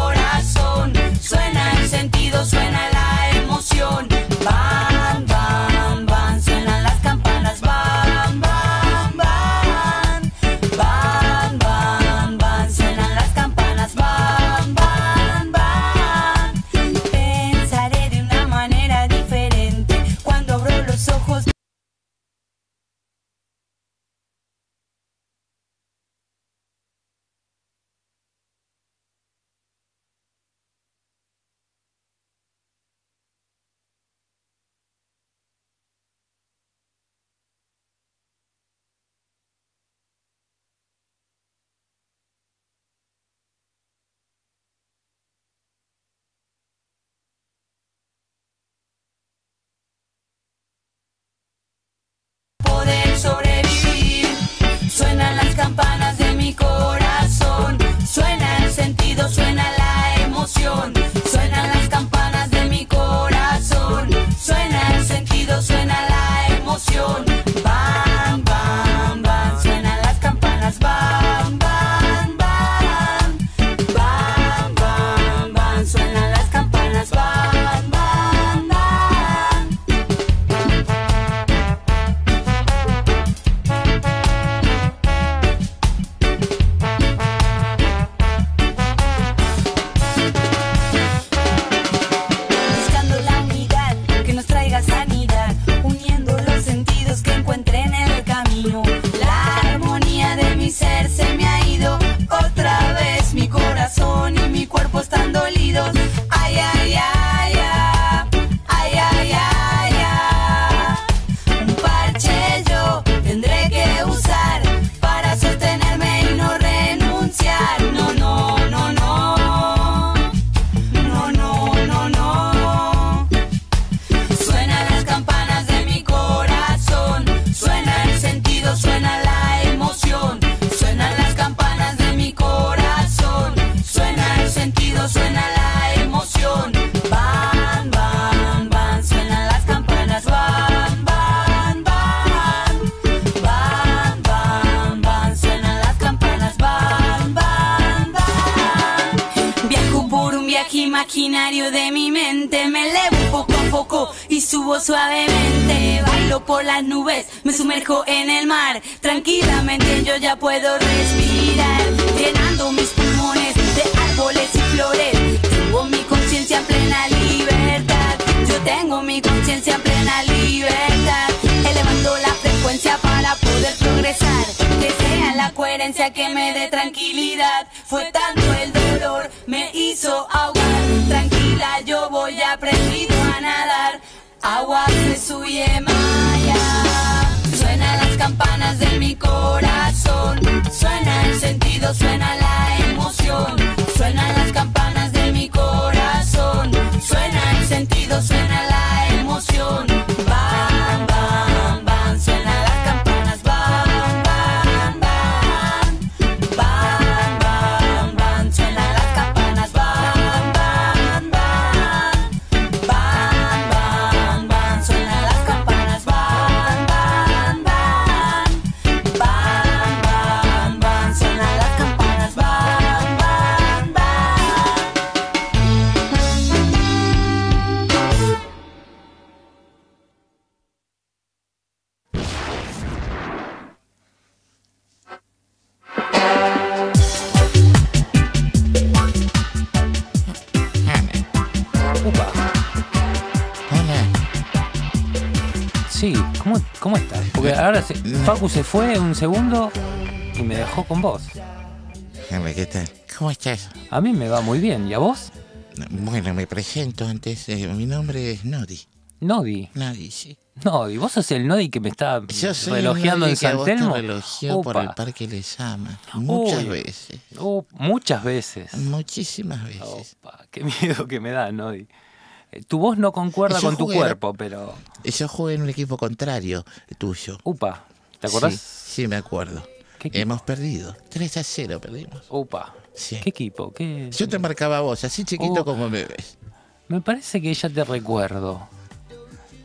imaginario de mi mente. Me elevo poco a poco y subo suavemente. Bailo por las nubes, me sumerjo en el mar. Tranquilamente yo ya puedo respirar, llenando mis pulmones de árboles y flores. Tengo mi conciencia en plena libertad. Yo tengo mi conciencia en plena libertad. Elevando la frecuencia para poder progresar. La coherencia que me dé tranquilidad. Fue tanto el dolor, me hizo ahogar. Tranquila, yo voy aprendido a nadar. Agua se suye maya. Suenan las campanas de mi corazón. Suena el sentido, suena la emoción. Suenan las ¿cómo, estás? Porque ahora se- Facu se fue un segundo y me dejó con vos. ¿qué tal? ¿Cómo estás? A mí me va muy bien. ¿Y a vos? Bueno, me presento antes. eh, mi nombre es Nodi. Nodi. Nodi, sí. Nodi, ¿vos sos el Nodi que me está Yo soy relojeando Nodi en que a San vos te Telmo? relojeó por el. Parque Lesama. Muchas Uy. veces. Oh, muchas veces. Muchísimas veces. Opa, qué miedo que me da, Nodi. Tu voz no concuerda Yo con tu cuerpo, pero... Yo jugué en un equipo contrario tuyo. Upa, ¿te acordás? Sí, sí, me acuerdo. ¿Qué equipo? Hemos perdido. 3 a 0 perdimos. Upa. Sí. ¿Qué equipo? ¿Qué... Yo te marcaba vos, así chiquito Oh. como me ves. Me parece que ya te recuerdo.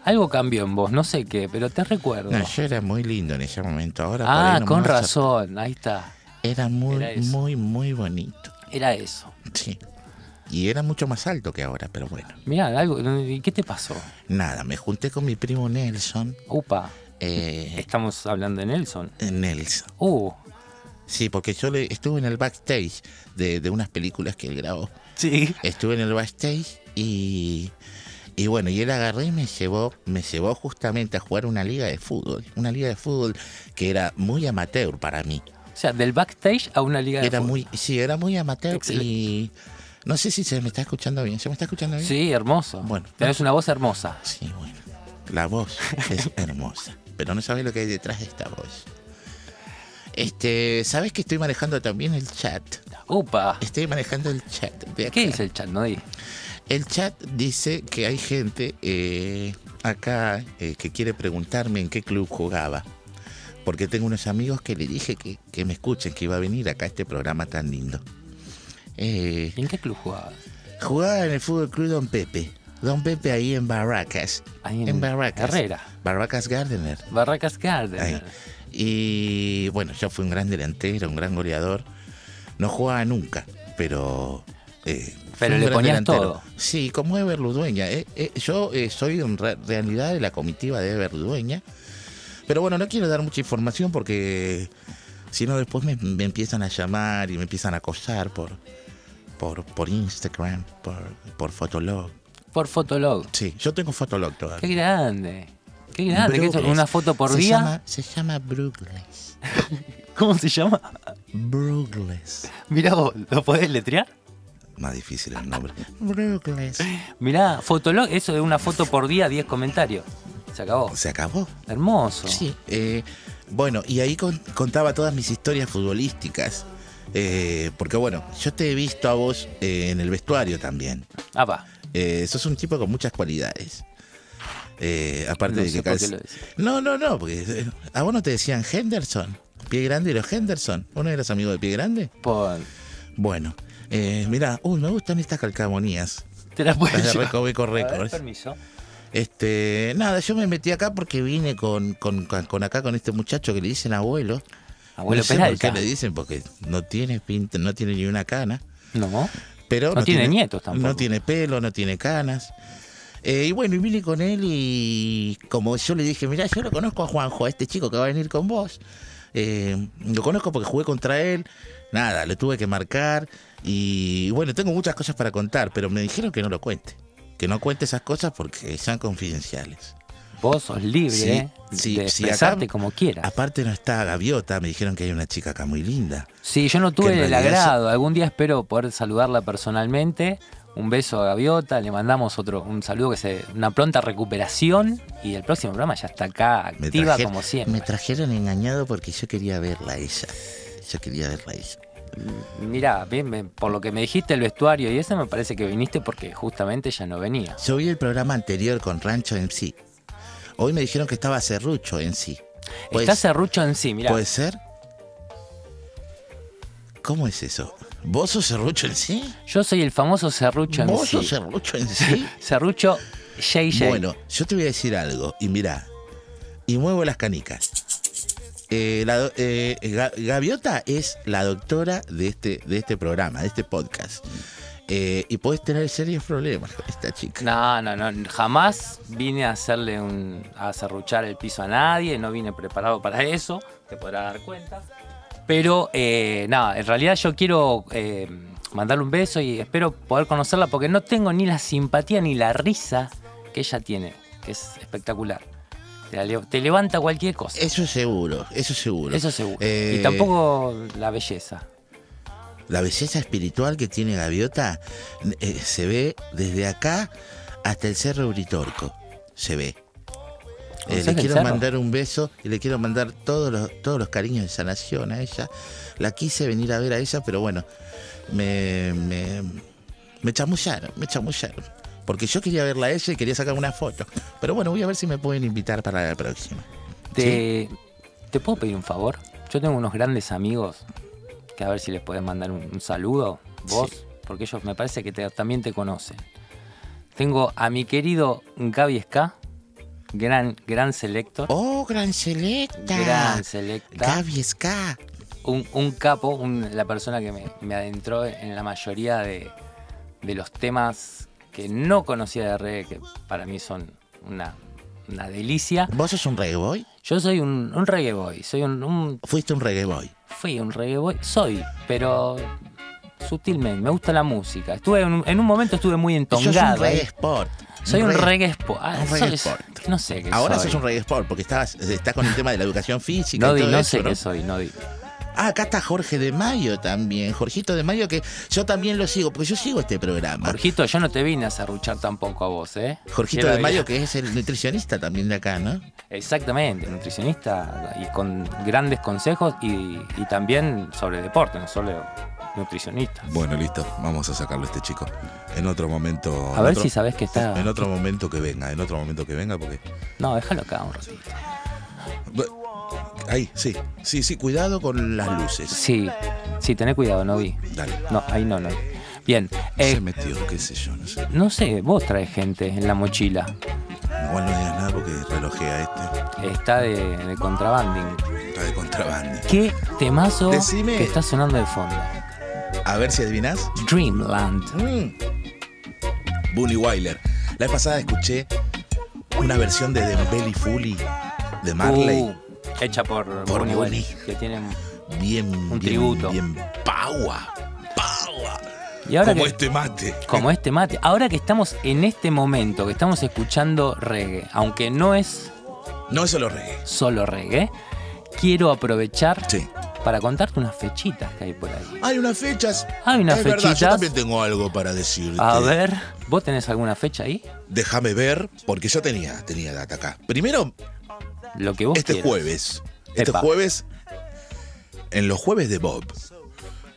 Algo cambió en vos, no sé qué, pero te recuerdo. No, yo era muy lindo en ese momento. Ahora ah, no con a- razón, ahí está. Era muy, Era muy, muy bonito. Era eso. Sí. Y era mucho más alto que ahora, pero bueno. Mirá, algo, ¿y qué te pasó? Nada, me junté con mi primo Nelson. Upa, eh, estamos hablando de Nelson. Nelson. Uh, Sí, porque yo le, estuve en el backstage de, de unas películas que él grabó. sí. Estuve en el backstage y, y bueno, y él agarró y me llevó, me llevó justamente a jugar una liga de fútbol. Una liga de fútbol que era muy amateur para mí. O sea, del backstage a una liga de Era fútbol. muy, sí, era muy amateur Excelente. y no sé si se me está escuchando bien. ¿Se me está escuchando bien? Sí, hermoso. Bueno. Tenés una voz hermosa. Sí, bueno. La voz es hermosa, pero no sabes lo que hay detrás de esta voz. Este, ¿sabes que estoy manejando también el chat? Upa. Estoy manejando el chat. de ¿Qué dice el chat, Nodi? El chat dice que hay gente eh, acá eh, que quiere preguntarme en qué club jugaba. Porque tengo unos amigos que le dije que, que me escuchen, que iba a venir acá a este programa tan lindo. Eh, ¿Y en qué club jugabas? jugaba en el Fútbol Club Don Pepe. Don Pepe ahí en Barracas. Ahí en Barracas. Herrera. Barracas Gardener. Barracas Garden. Ahí. Y bueno, yo fui un gran delantero, un gran goleador. No jugaba nunca, pero. eh, Pero le ponías todo. Sí, como Ever Ludueña. eh, eh, yo soy en re- realidad de la comitiva de Ever Ludueña. Pero bueno, no quiero dar mucha información porque si no después me, me empiezan a llamar y me empiezan a acosar por, por, por Instagram, por, por Fotolog. Por Fotolog. Sí, yo tengo Fotolog Qué todavía. grande. Qué grande. ¿Qué es? ¿Una foto por se día? Llama, se llama Brugles. ¿Cómo se llama? Brugles. Mirá vos, ¿lo podés letrear? Más difícil el nombre. Brugles. Mirá, Fotolog, eso de una foto por día, 10 comentarios. Se acabó. Se acabó. Hermoso. Sí. eh, bueno, y ahí con- contaba todas mis historias futbolísticas. Eh, porque bueno, yo te he visto a vos eh, en el vestuario también. Ah, va. Eh, sos un tipo con muchas cualidades. Aparte No de que. No, no, no, porque a vos no te decían Henderson. Pie Grande y los Henderson. ¿Vos no eras amigo de Pie Grande? Por... Bueno, mirá, uy, me gustan estas calcamonías. Te la puedes Las de permiso. Este, nada, yo me metí acá porque vine con, con- con acá con este muchacho que le dicen abuelo. Abuelo no sé por qué le dicen porque no tiene pinta, no tiene ni una cana. No. Pero no, tiene, nietos tampoco. No tiene pelo, no tiene canas. Eh, y bueno, y vine con él y como yo le dije, mira, yo lo conozco a Juanjo, a este chico que va a venir con vos. Eh, lo conozco porque jugué contra él. Nada, lo tuve que marcar. Y bueno, tengo muchas cosas para contar, pero me dijeron que no lo cuente. Que no cuente esas cosas porque sean confidenciales. Vos sos libre ¿eh? de expresarte como quieras. Aparte no está Gaviota, me dijeron que hay una chica acá muy linda. Sí, yo no tuve el agrado. Algún día espero poder saludarla personalmente. Un beso a Gaviota, le mandamos otro, un saludo que se, una pronta recuperación y el próximo programa ya está acá, activa como siempre. Me trajeron engañado porque yo quería verla a ella. Yo quería verla a ella. Mira, bien, por lo que me dijiste el vestuario y eso me parece que viniste porque justamente ya no venía. Yo vi el programa anterior con Rancho sí. Hoy me dijeron que estaba Cerrucho en sí. Está Cerrucho en sí, mira. ¿Puede ser? ¿Cómo es eso? ¿Vos sos Cerrucho en sí? Yo soy el famoso Cerrucho en sí. ¿Vos sos Cerrucho en sí? Cerrucho JJ. Bueno, yo te voy a decir algo y mira, y muevo las canicas. Eh, la, eh, Gaviota es la doctora de este, de este programa, de este podcast. Eh, y puedes tener serios problemas con esta chica. No, no, no. Jamás vine a hacerle un. a cerruchar el piso a nadie. No vine preparado para eso. Te podrás dar cuenta. Pero, eh, nada, en realidad yo quiero eh, mandarle un beso y espero poder conocerla porque no tengo ni la simpatía ni la risa que ella tiene, que es espectacular. Te, levanta cualquier cosa. Eso es seguro, eso es seguro. Eso seguro. y tampoco la belleza. La belleza espiritual que tiene Gaviota eh, se ve desde acá hasta el Cerro Uritorco. Se ve. Eh, le quiero mandar un beso y le quiero mandar todos los, todos los cariños de sanación a ella. La quise venir a ver a ella, pero bueno, me, me, me chamullaron, me chamullaron. Porque yo quería verla a ella y quería sacar una foto. Pero bueno, voy a ver si me pueden invitar para la próxima. ¿Te, ¿te puedo pedir un favor? Yo tengo unos grandes amigos que a ver si les puedes mandar un, saludo, vos, porque ellos me parece que también te conocen. Tengo a mi querido Gaby Ska, gran, gran selector. Oh, gran selecta. Gran selecta. Gaby Ska. Un, capo, la persona que me, adentró en la mayoría de, los temas que no conocía de reggae, que para mí son una, delicia. ¿Vos sos un reggae boy? Yo soy un, un reggae boy. Soy un, Fuiste un reggae boy fui un reggae boy, soy, pero sutilmente, me gusta la música. Estuve en un, momento estuve muy entongado. Soy un reggae sport. Soy un reggae, sport. Ah, un reggae sport. No sé qué Ahora sos un reggae sport porque estás, estás con el tema de la educación física. No, y todo no eso, sé qué soy, no di. Ah, acá está Jorge de Mayo también. Jorgito de Mayo, que yo también lo sigo, porque yo sigo este programa. Jorgito, yo no te vine a serruchar tampoco a vos, ¿eh? Jorgito de Mayo, que es el nutricionista también de acá, ¿no? Exactamente, nutricionista y con grandes consejos y, también sobre deporte, no solo nutricionista. Bueno, listo, vamos a sacarlo a este chico. En otro momento. A ver si sabes que está. En otro momento que venga, en otro momento que venga, porque. No, déjalo acá un ratito. Ahí, sí. Sí, sí, cuidado con las luces. Sí, sí, tené cuidado, no vi. Dale. No, ahí no, no. Bien. Eh, se metió, qué sé yo, no sé. No sé, vos traes gente en la mochila. Igual no digas nada porque relojea este. Está de, de contrabanding. Está de contrabanding. ¿Qué temazo que está sonando de fondo? A ver si adivinas. Dreamland. Mm. Bunny Wyler. La vez pasada escuché una versión de Dembele Fully de Marley. Uh, hecha por, por Bunny, que tienen bien, un tributo. Bien paua. Y ahora como este mate. Como este mate. Ahora que estamos en este momento, que estamos escuchando reggae, aunque no es. No es solo reggae. Solo reggae. Quiero aprovechar para contarte unas fechitas que hay por ahí. Hay unas fechas. Hay unas es fechitas. yo también tengo algo para decirte. A ver, ¿vos tenés alguna fecha ahí? Déjame ver, porque yo tenía, tenía data acá. Primero, lo que vos Este jueves. Este jueves, en los jueves de Bob,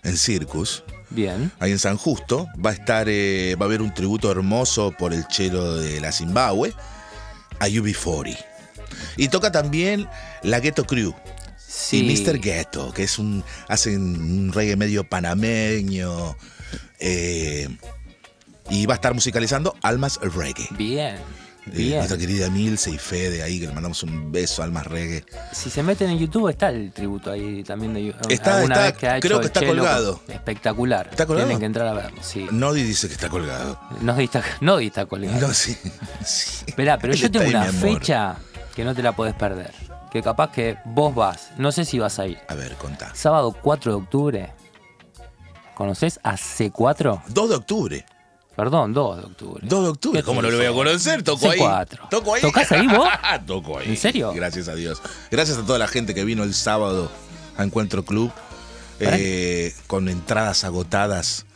en Circus. Bien. Ahí en San Justo va a estar, eh, va a haber un tributo hermoso por el chelo de la Zimbabue a UB40. Y toca también la Ghetto Crew. Sí. Y Mr. Ghetto, que es un. hacen un reggae medio panameño. Eh, y va a estar musicalizando Almas Reggae. Bien. Eh, nuestra querida Milce y Fede ahí, que le mandamos un beso, Almas Reggae. Si se meten en YouTube está el tributo ahí también de Está, está creo que está colgado. Espectacular. ¿Está colgado? Tienen que entrar a verlo, sí. Nodi dice que está colgado. Nodi está, Nodi está colgado. No, sí. sí. Esperá, pero yo tengo una fecha que no te la podés perder. Que capaz que vos vas, no sé si vas a ir. A ver, contá. Sábado 4 de octubre. ¿Conoces a C4? 2 de octubre. Perdón, 2 de octubre. 2 de octubre, ¿cómo no lo voy a conocer? Toco C4. ahí. Toco ahí. ¿Tocás ahí vos? Toco ahí. ¿En serio? Gracias a Dios. Gracias a toda la gente que vino el sábado a Encuentro Club. Eh, con entradas agotadas.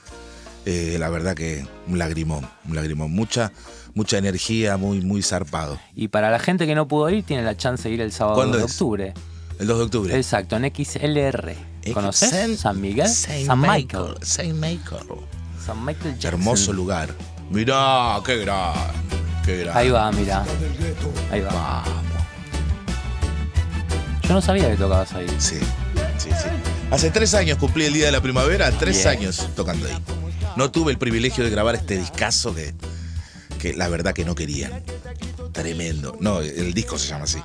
Eh, la verdad que un lagrimón, un lagrimón. Mucha, mucha energía, muy, muy zarpado. Y para la gente que no pudo ir, tiene la chance de ir el sábado 2 de octubre. El 2 de octubre. Exacto, en XLR. ¿Conoces? San Miguel. San Michael. San Michael. San Michael Jackson. Hermoso lugar. Mirá, qué grande. Qué grande. Ahí va, mirá. Ahí va. Vamos. Yo no sabía que tocabas ahí. Sí, sí, sí. Hace tres años cumplí el día de la primavera, tres años tocando ahí. No tuve el privilegio de grabar este discazo que, que la verdad que no querían. Tremendo. No, el disco se llama así.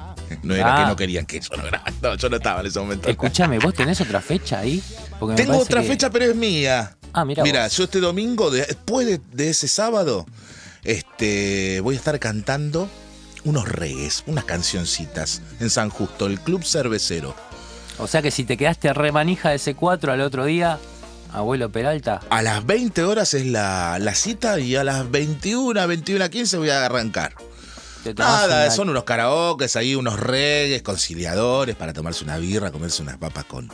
No era que Ah. no querían que yo no grabara. No, yo no estaba en ese momento. Escúchame, ¿vos tenés otra fecha ahí? Porque Tengo otra que- fecha, pero es mía. Ah, mira. Mira, yo este domingo, de- después de, de ese sábado, este, voy a estar cantando unos regues, unas cancioncitas en San Justo, el Club Cervecero. O sea que si te quedaste re manija de C4 al otro día, abuelo Peralta. A las 20 horas es la, la cita y a las 21, 21, 15 voy a arrancar. Nada, son unos karaokes ahí, unos regues, conciliadores para tomarse una birra, comerse unas papas con,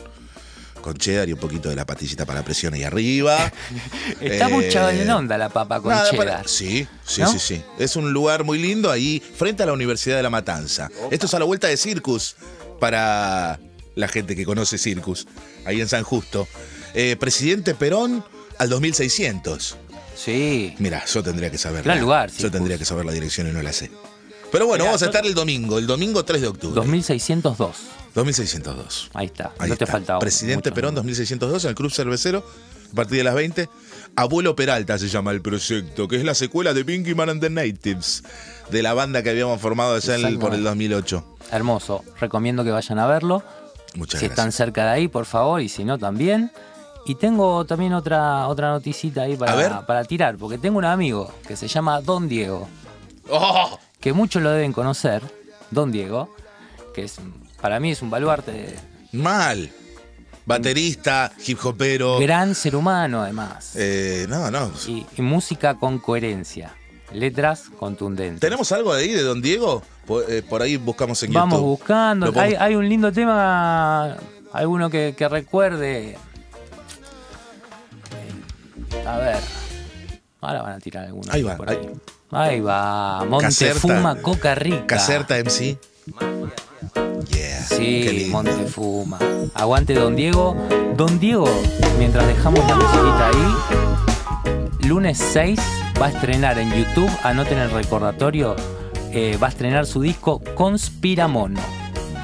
con cheddar y un poquito de la patillita para la presión ahí arriba. Está Eh, mucha en onda la papa con Nada, cheddar. para- Sí, sí, ¿No? sí, sí. Es un lugar muy lindo ahí, frente a la Universidad de La Matanza. Esto es a la vuelta de Circus para la gente que conoce Circus, ahí en San Justo. Eh, Presidente Perón al 2600. Sí. Mira, yo tendría que saber. Gran lugar, Yo Circus. tendría que saber la dirección y no la sé. Pero bueno, Mirá, vamos a estar el domingo, el domingo 3 de octubre. 2602. 2602. Ahí está. Ahí no te está. faltaba. Presidente mucho. Perón 2602 en el Club Cervecero a partir de las 20. Abuelo Peralta se llama el proyecto, que es la secuela de Pinky Man and the Natives, de la banda que habíamos formado allá en el- por el 2008. Hermoso. Recomiendo que vayan a verlo. Muchas si están cerca de ahí, por favor, y si no, también. Y tengo también otra, otra noticita ahí para, para tirar, porque tengo un amigo que se llama Don Diego, ¡Oh! Que muchos lo deben conocer, Don Diego, que es para mí es un baluarte de Mal. Baterista, hip hopero. gran ser humano además. Eh, no, no. Y, y música con coherencia, letras contundentes. ¿Tenemos algo de ahí de Don Diego? Por, eh, por ahí buscamos en Vamos YouTube. buscando. Hay, hay un lindo tema, alguno que, que recuerde. Eh, A ver. Ahora van a tirar alguno. Ahí va, por ahí. ahí. Ahí va. Montefuma, Coca Rica. Caserta MC. Yeah. Sí. Montefuma. Aguante Don Diego. Don Diego, mientras dejamos la musiquita ahí, lunes 6 va a estrenar en YouTube, anoten el recordatorio, eh, va a estrenar su disco Conspiramono.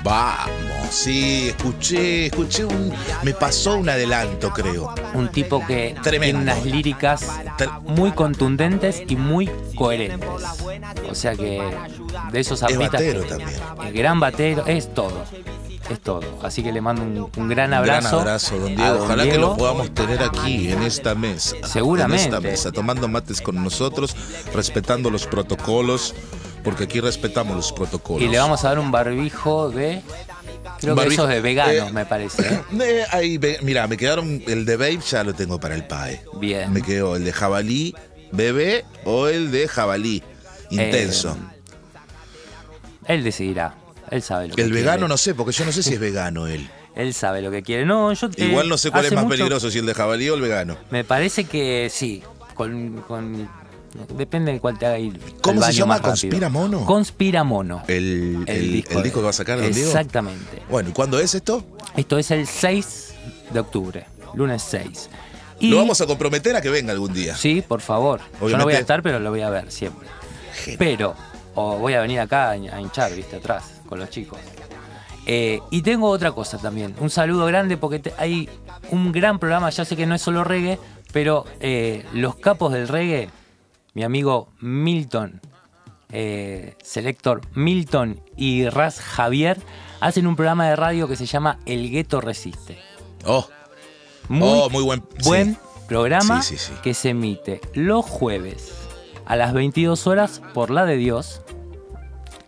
Vamos, sí, escuché, escuché un. Me pasó un adelanto, creo. Un tipo que Tremendo. tiene unas líricas muy contundentes y muy coherentes. O sea que de esos Es artistas. batero que- también. Es gran batero, es todo. Es todo. Así que le mando un, un gran Un abrazo. gran abrazo, don Diego. don Ojalá que lo podamos tener aquí, en esta mesa. Seguramente. En esta mesa, tomando mates con nosotros, respetando los protocolos, porque aquí respetamos los protocolos. Y le vamos a dar un barbijo de. Creo que de veganos, eh, me parece. ¿eh? Eh, ahí mira, me quedaron el de Babe, ya lo tengo para el PAE. Bien. Me quedó el de jabalí, bebé o el de jabalí. Intenso. Él decidirá. Él sabe lo que el vegano quiere. no sé, porque yo no sé si es vegano él. Él sabe lo que quiere. No, yo eh, Igual no sé cuál es más mucho- peligroso, si el de jabalí o el vegano. Me parece que sí. Con, con- depende de cuál te haga ir. ¿Cómo se llama? ¿Conspira Mono? Conspira Mono. El, el- el disco, que va a sacar Don Diego. Exactamente. Bueno, ¿y cuándo es esto? Esto es el 6 de octubre, lunes 6. Y, Lo vamos a comprometer a que venga algún día. Sí, por favor. Yo no voy a estar, pero lo voy a ver siempre. Pero, o voy a venir acá a hinchar, viste, atrás, con los chicos. Eh, y tengo otra cosa también. Un saludo grande porque te- hay un gran programa, ya sé que no es solo reggae, pero eh, los capos del reggae, mi amigo Milton eh, Selector Milton y Raz Javier hacen un programa de radio que se llama El Gueto Resiste. Oh, Muy, Oh, muy buen- buen sí. programa Sí, sí, sí. que se emite los jueves a las 22 horas por la de Dios.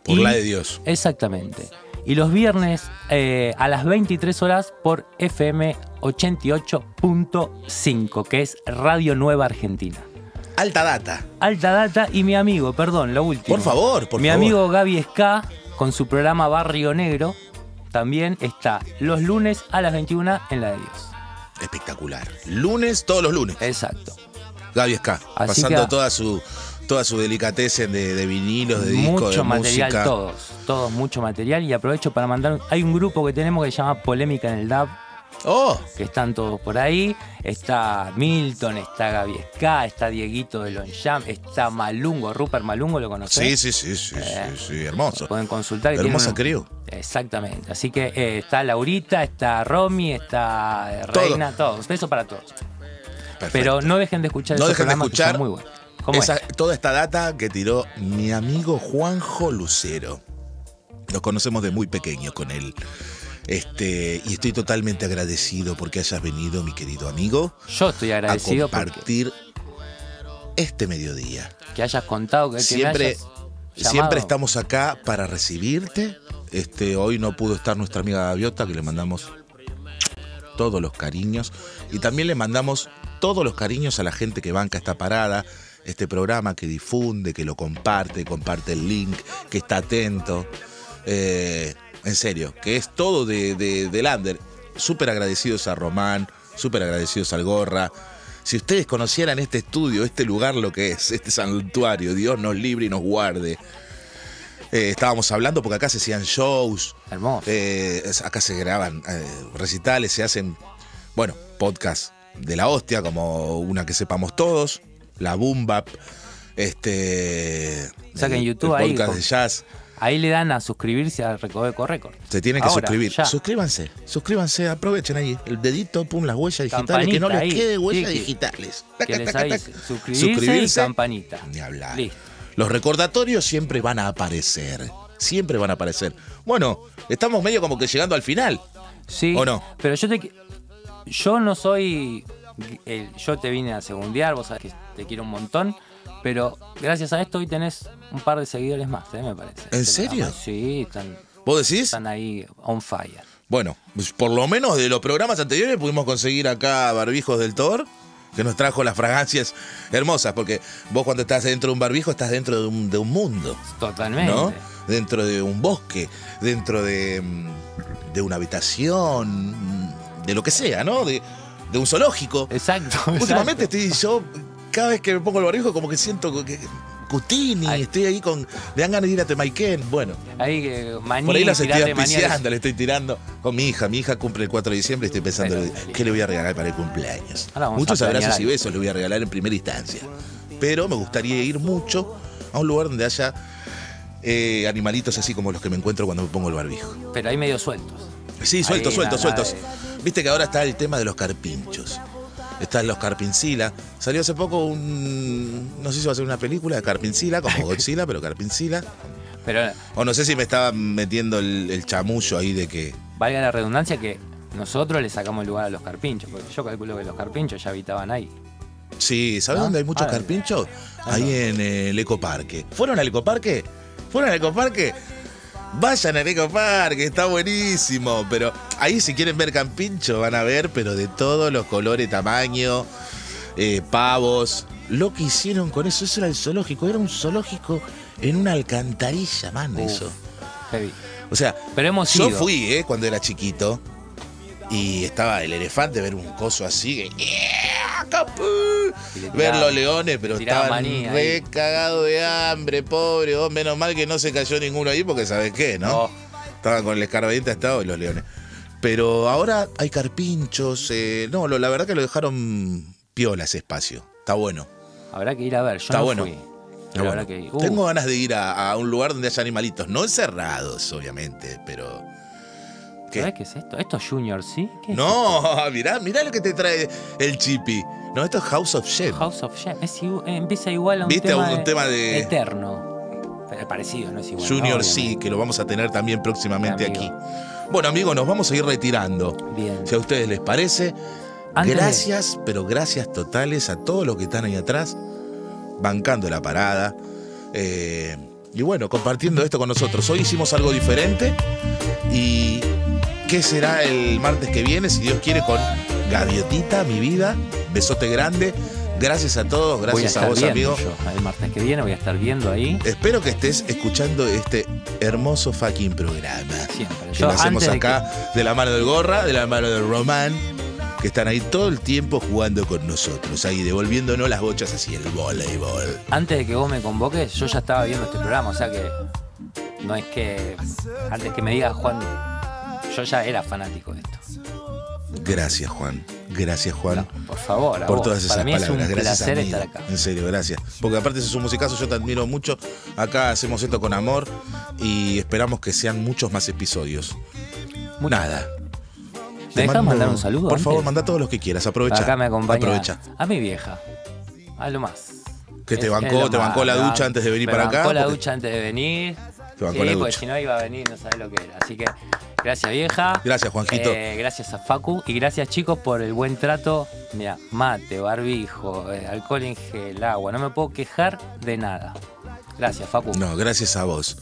por Y- la de Dios. Exactamente. Y los viernes eh, a las 23 horas por FM 88.5, que es Radio Nueva Argentina. Alta data. Alta data y mi amigo, perdón, lo último. Por favor, por mi favor. amigo Gaby Ska, con su programa Barrio Negro, también está los lunes a las 21 en la de Dios. Espectacular. Lunes, todos los lunes. Exacto. Gaby Ska, Así pasando que- toda su toda su delicatessen de, de vinilos, de discos, mucho de material, música. todos, todos mucho material. Y aprovecho para mandar. Hay un grupo que tenemos que se llama Polémica en el DAB, Oh, que están todos por ahí. Está Milton, está Gaby Ska, está Dieguito de Lonjam, está Malungo, Rupert Malungo, ¿lo sí, conocés? sí, sí, sí, Eh, sí, sí, hermoso. Pueden consultar. un- crew. Exactamente. Así que eh, está Laurita, está Romy, está eh, Todo. Reina, todos. Beso para todos. Perfecto. Pero no dejen de escuchar No esos dejen de programas que son escuchar muy toda esta data que tiró mi amigo Juanjo Lucero. Nos conocemos de muy pequeño con él. Este, y estoy totalmente agradecido porque hayas venido, mi querido amigo, Yo estoy a agradecido porque compartir este mediodía. que hayas contado que, que Siempre, llamado. siempre estamos acá para recibirte. Este, hoy no pudo estar nuestra amiga Gaviota, que le mandamos todos los cariños. Y también le mandamos todos los cariños a la gente que banca esta parada, este programa, que difunde, que lo comparte, comparte el link, que está atento. Eh, en serio, que es todo de, de, de Lander. Súper agradecidos a Román, súper agradecidos al Gorra. Si ustedes conocieran este estudio, este lugar, lo que es, este santuario, Dios nos libre y nos guarde. Eh, estábamos hablando porque acá se hacían shows, Hermoso. eh, acá se graban eh, recitales, se hacen, bueno, podcasts de la hostia, como una que sepamos todos, la Boom Bap, este. O sea que en el- YouTube el ahí podcast de jazz. Ahí le dan a suscribirse a Recoveco Record. Se tienen que Ahora, suscribir. ya. Suscríbanse, suscríbanse, aprovechen ahí. El dedito, pum, las huellas digitales, Campanita que no les ahí, quede huellas digitales. Que les Taca, taca, taca. Suscribirse, y campanita. Ni hablar. Listo. Los recordatorios siempre van a aparecer. Siempre van a aparecer. Bueno, estamos medio como que llegando al final. Sí. ¿O no? Pero yo te yo no soy el- yo te vine a segundear, vos sabés que te quiero un montón, pero gracias a esto hoy tenés un par de seguidores más, ¿eh? me parece. ¿En serio? programa. Sí, están, ¿Vos decís? están ahí on fire. Bueno, pues por lo menos de los programas anteriores pudimos conseguir acá Barbijos del Thor, que nos trajo las fragancias hermosas, porque vos cuando estás dentro de un barbijo estás dentro de un, de un mundo, Totalmente. ¿no? Dentro de un bosque, dentro de, mm, de una habitación, mm, de lo que sea, ¿no? De, de un zoológico. Exacto. Últimamente exacto. estoy yo, cada vez que me pongo el barbijo como que siento que Cutini, estoy ahí con, me dan ganas de ir a Temaiken, bueno. Ahí que maní, Por ahí las estoy auspiciando, le estoy tirando con mi hija. Mi hija cumple el 4 de diciembre y estoy pensando Pero, qué le voy a regalar para el cumpleaños. Muchos abrazos y besos le voy a regalar en primera instancia. Pero me gustaría ir mucho a un lugar donde haya eh, animalitos así como los que me encuentro cuando me pongo el barbijo. Pero ahí medio sueltos. Sí, sueltos, Ahí, sueltos, nada sueltos. Viste que ahora está el tema de los carpinchos. Están los Carpincila. Salió hace poco un. No sé si va a ser una película de Carpincila, como Godzilla, pero Carpincila. Pero O no sé si me estaba metiendo el, el chamullo ahí de que. valga la redundancia que nosotros le sacamos el lugar a los carpinchos, porque yo calculo que los carpinchos ya habitaban ahí. Sí, ¿sabes dónde hay muchos Ah, carpinchos? ah, Ahí no. en eh, el ecoparque. ¿Fueron al ecoparque? ¿Fueron al ecoparque? Vayan al ecoparque, está buenísimo. Pero ahí si quieren ver campincho van a ver, pero de todos los colores, tamaño, eh, pavos. Lo que hicieron con eso, eso era el zoológico. Era un zoológico en una alcantarilla, man, Uf. eso. Heavy. O sea, Pero hemos yo ido. fui, ¿eh? Cuando era chiquito. Y estaba el elefante, ver un coso así. que, Ver los leones, pero estaban maní ahí. re de hambre, pobre. oh, menos mal que no se cayó ninguno ahí porque ¿sabes qué, no? Oh. Estaban con el escarbadiente hasta los leones. Pero ahora hay carpinchos. eh, no, lo- la verdad que lo dejaron piola ese espacio. Está bueno. Habrá que ir a ver, yo Está no bueno. fui. Está Pero bueno. habrá que ir. Uh, Tengo ganas de ir a, a un lugar donde haya animalitos. No encerrados, obviamente, pero. ¿Qué? ¿Sabés qué es esto? Esto es Junior, ¿sí? ¿Qué es No, mirá, mirá lo que te trae el chipi. No, esto es House of esto? House of Shame. Es eh, empieza igual a un ¿Viste? tema, un de- tema de- eterno. Pero parecido, no es igual. Junior ¿no? sí, que lo vamos a tener también próximamente aquí. Bueno, amigos, nos vamos a ir retirando. Bien. Si a ustedes les parece, Antes de- gracias, pero gracias totales a todos los que están ahí atrás, bancando la parada. eh, y bueno, compartiendo esto con nosotros. Hoy hicimos algo diferente. ¿Y qué será el martes que viene? Si Dios quiere, con Gaviotita, mi vida. Besote grande. Gracias a todos, a gracias a, vos, amigo. yo. El martes que viene voy a estar viendo ahí. Espero que estés escuchando este hermoso fucking programa. Siempre. Que Yo lo hacemos de acá de la mano del Gorra, de la mano del Román, que están ahí todo el tiempo jugando con nosotros, ahí devolviéndonos las bochas así el voleibol. Antes de que vos me convoques, yo ya estaba viendo este programa, o sea que no es que antes que me digas Juan, yo ya era fanático de esto. Gracias, Juan. Gracias, Juan. Por favor, a por vos. todas esas Para mí palabras. es un gracias, placer amigo. estar acá. En serio, gracias. Porque aparte sos un musicazo, yo te admiro mucho. Acá hacemos esto con amor y esperamos que sean muchos más episodios. Nada. ¿Me dejas mandar un saludo? Por favor, manda todos los que quieras. Aprovecha. Acá me acompaña Aprovecha. a mi vieja, a lo más. Que te Es- bancó, te bancó la ducha antes de venir Me para acá, bancó la ducha antes de venir. Te bancó sí, la porque si no iba a venir, no sabés lo que era. Así que gracias vieja. Gracias, Juanquito. Eh, gracias a Facu y gracias chicos por el buen trato. Mira, mate, barbijo, eh, alcohol en gel, agua. No me puedo quejar de nada. Gracias, Facu. No, gracias a vos.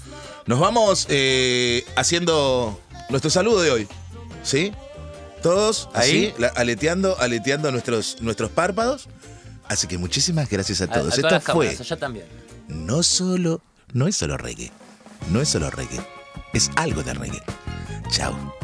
Nos vamos eh, haciendo nuestro saludo de hoy. ¿Sí? Todos así, Ahí. aleteando, aleteando nuestros, nuestros párpados. Así que muchísimas gracias a A- a todos. todas Esto las fue cámaras, allá también. no solo, no es solo reggae. No es solo reggae. Es algo de reggae. Chao.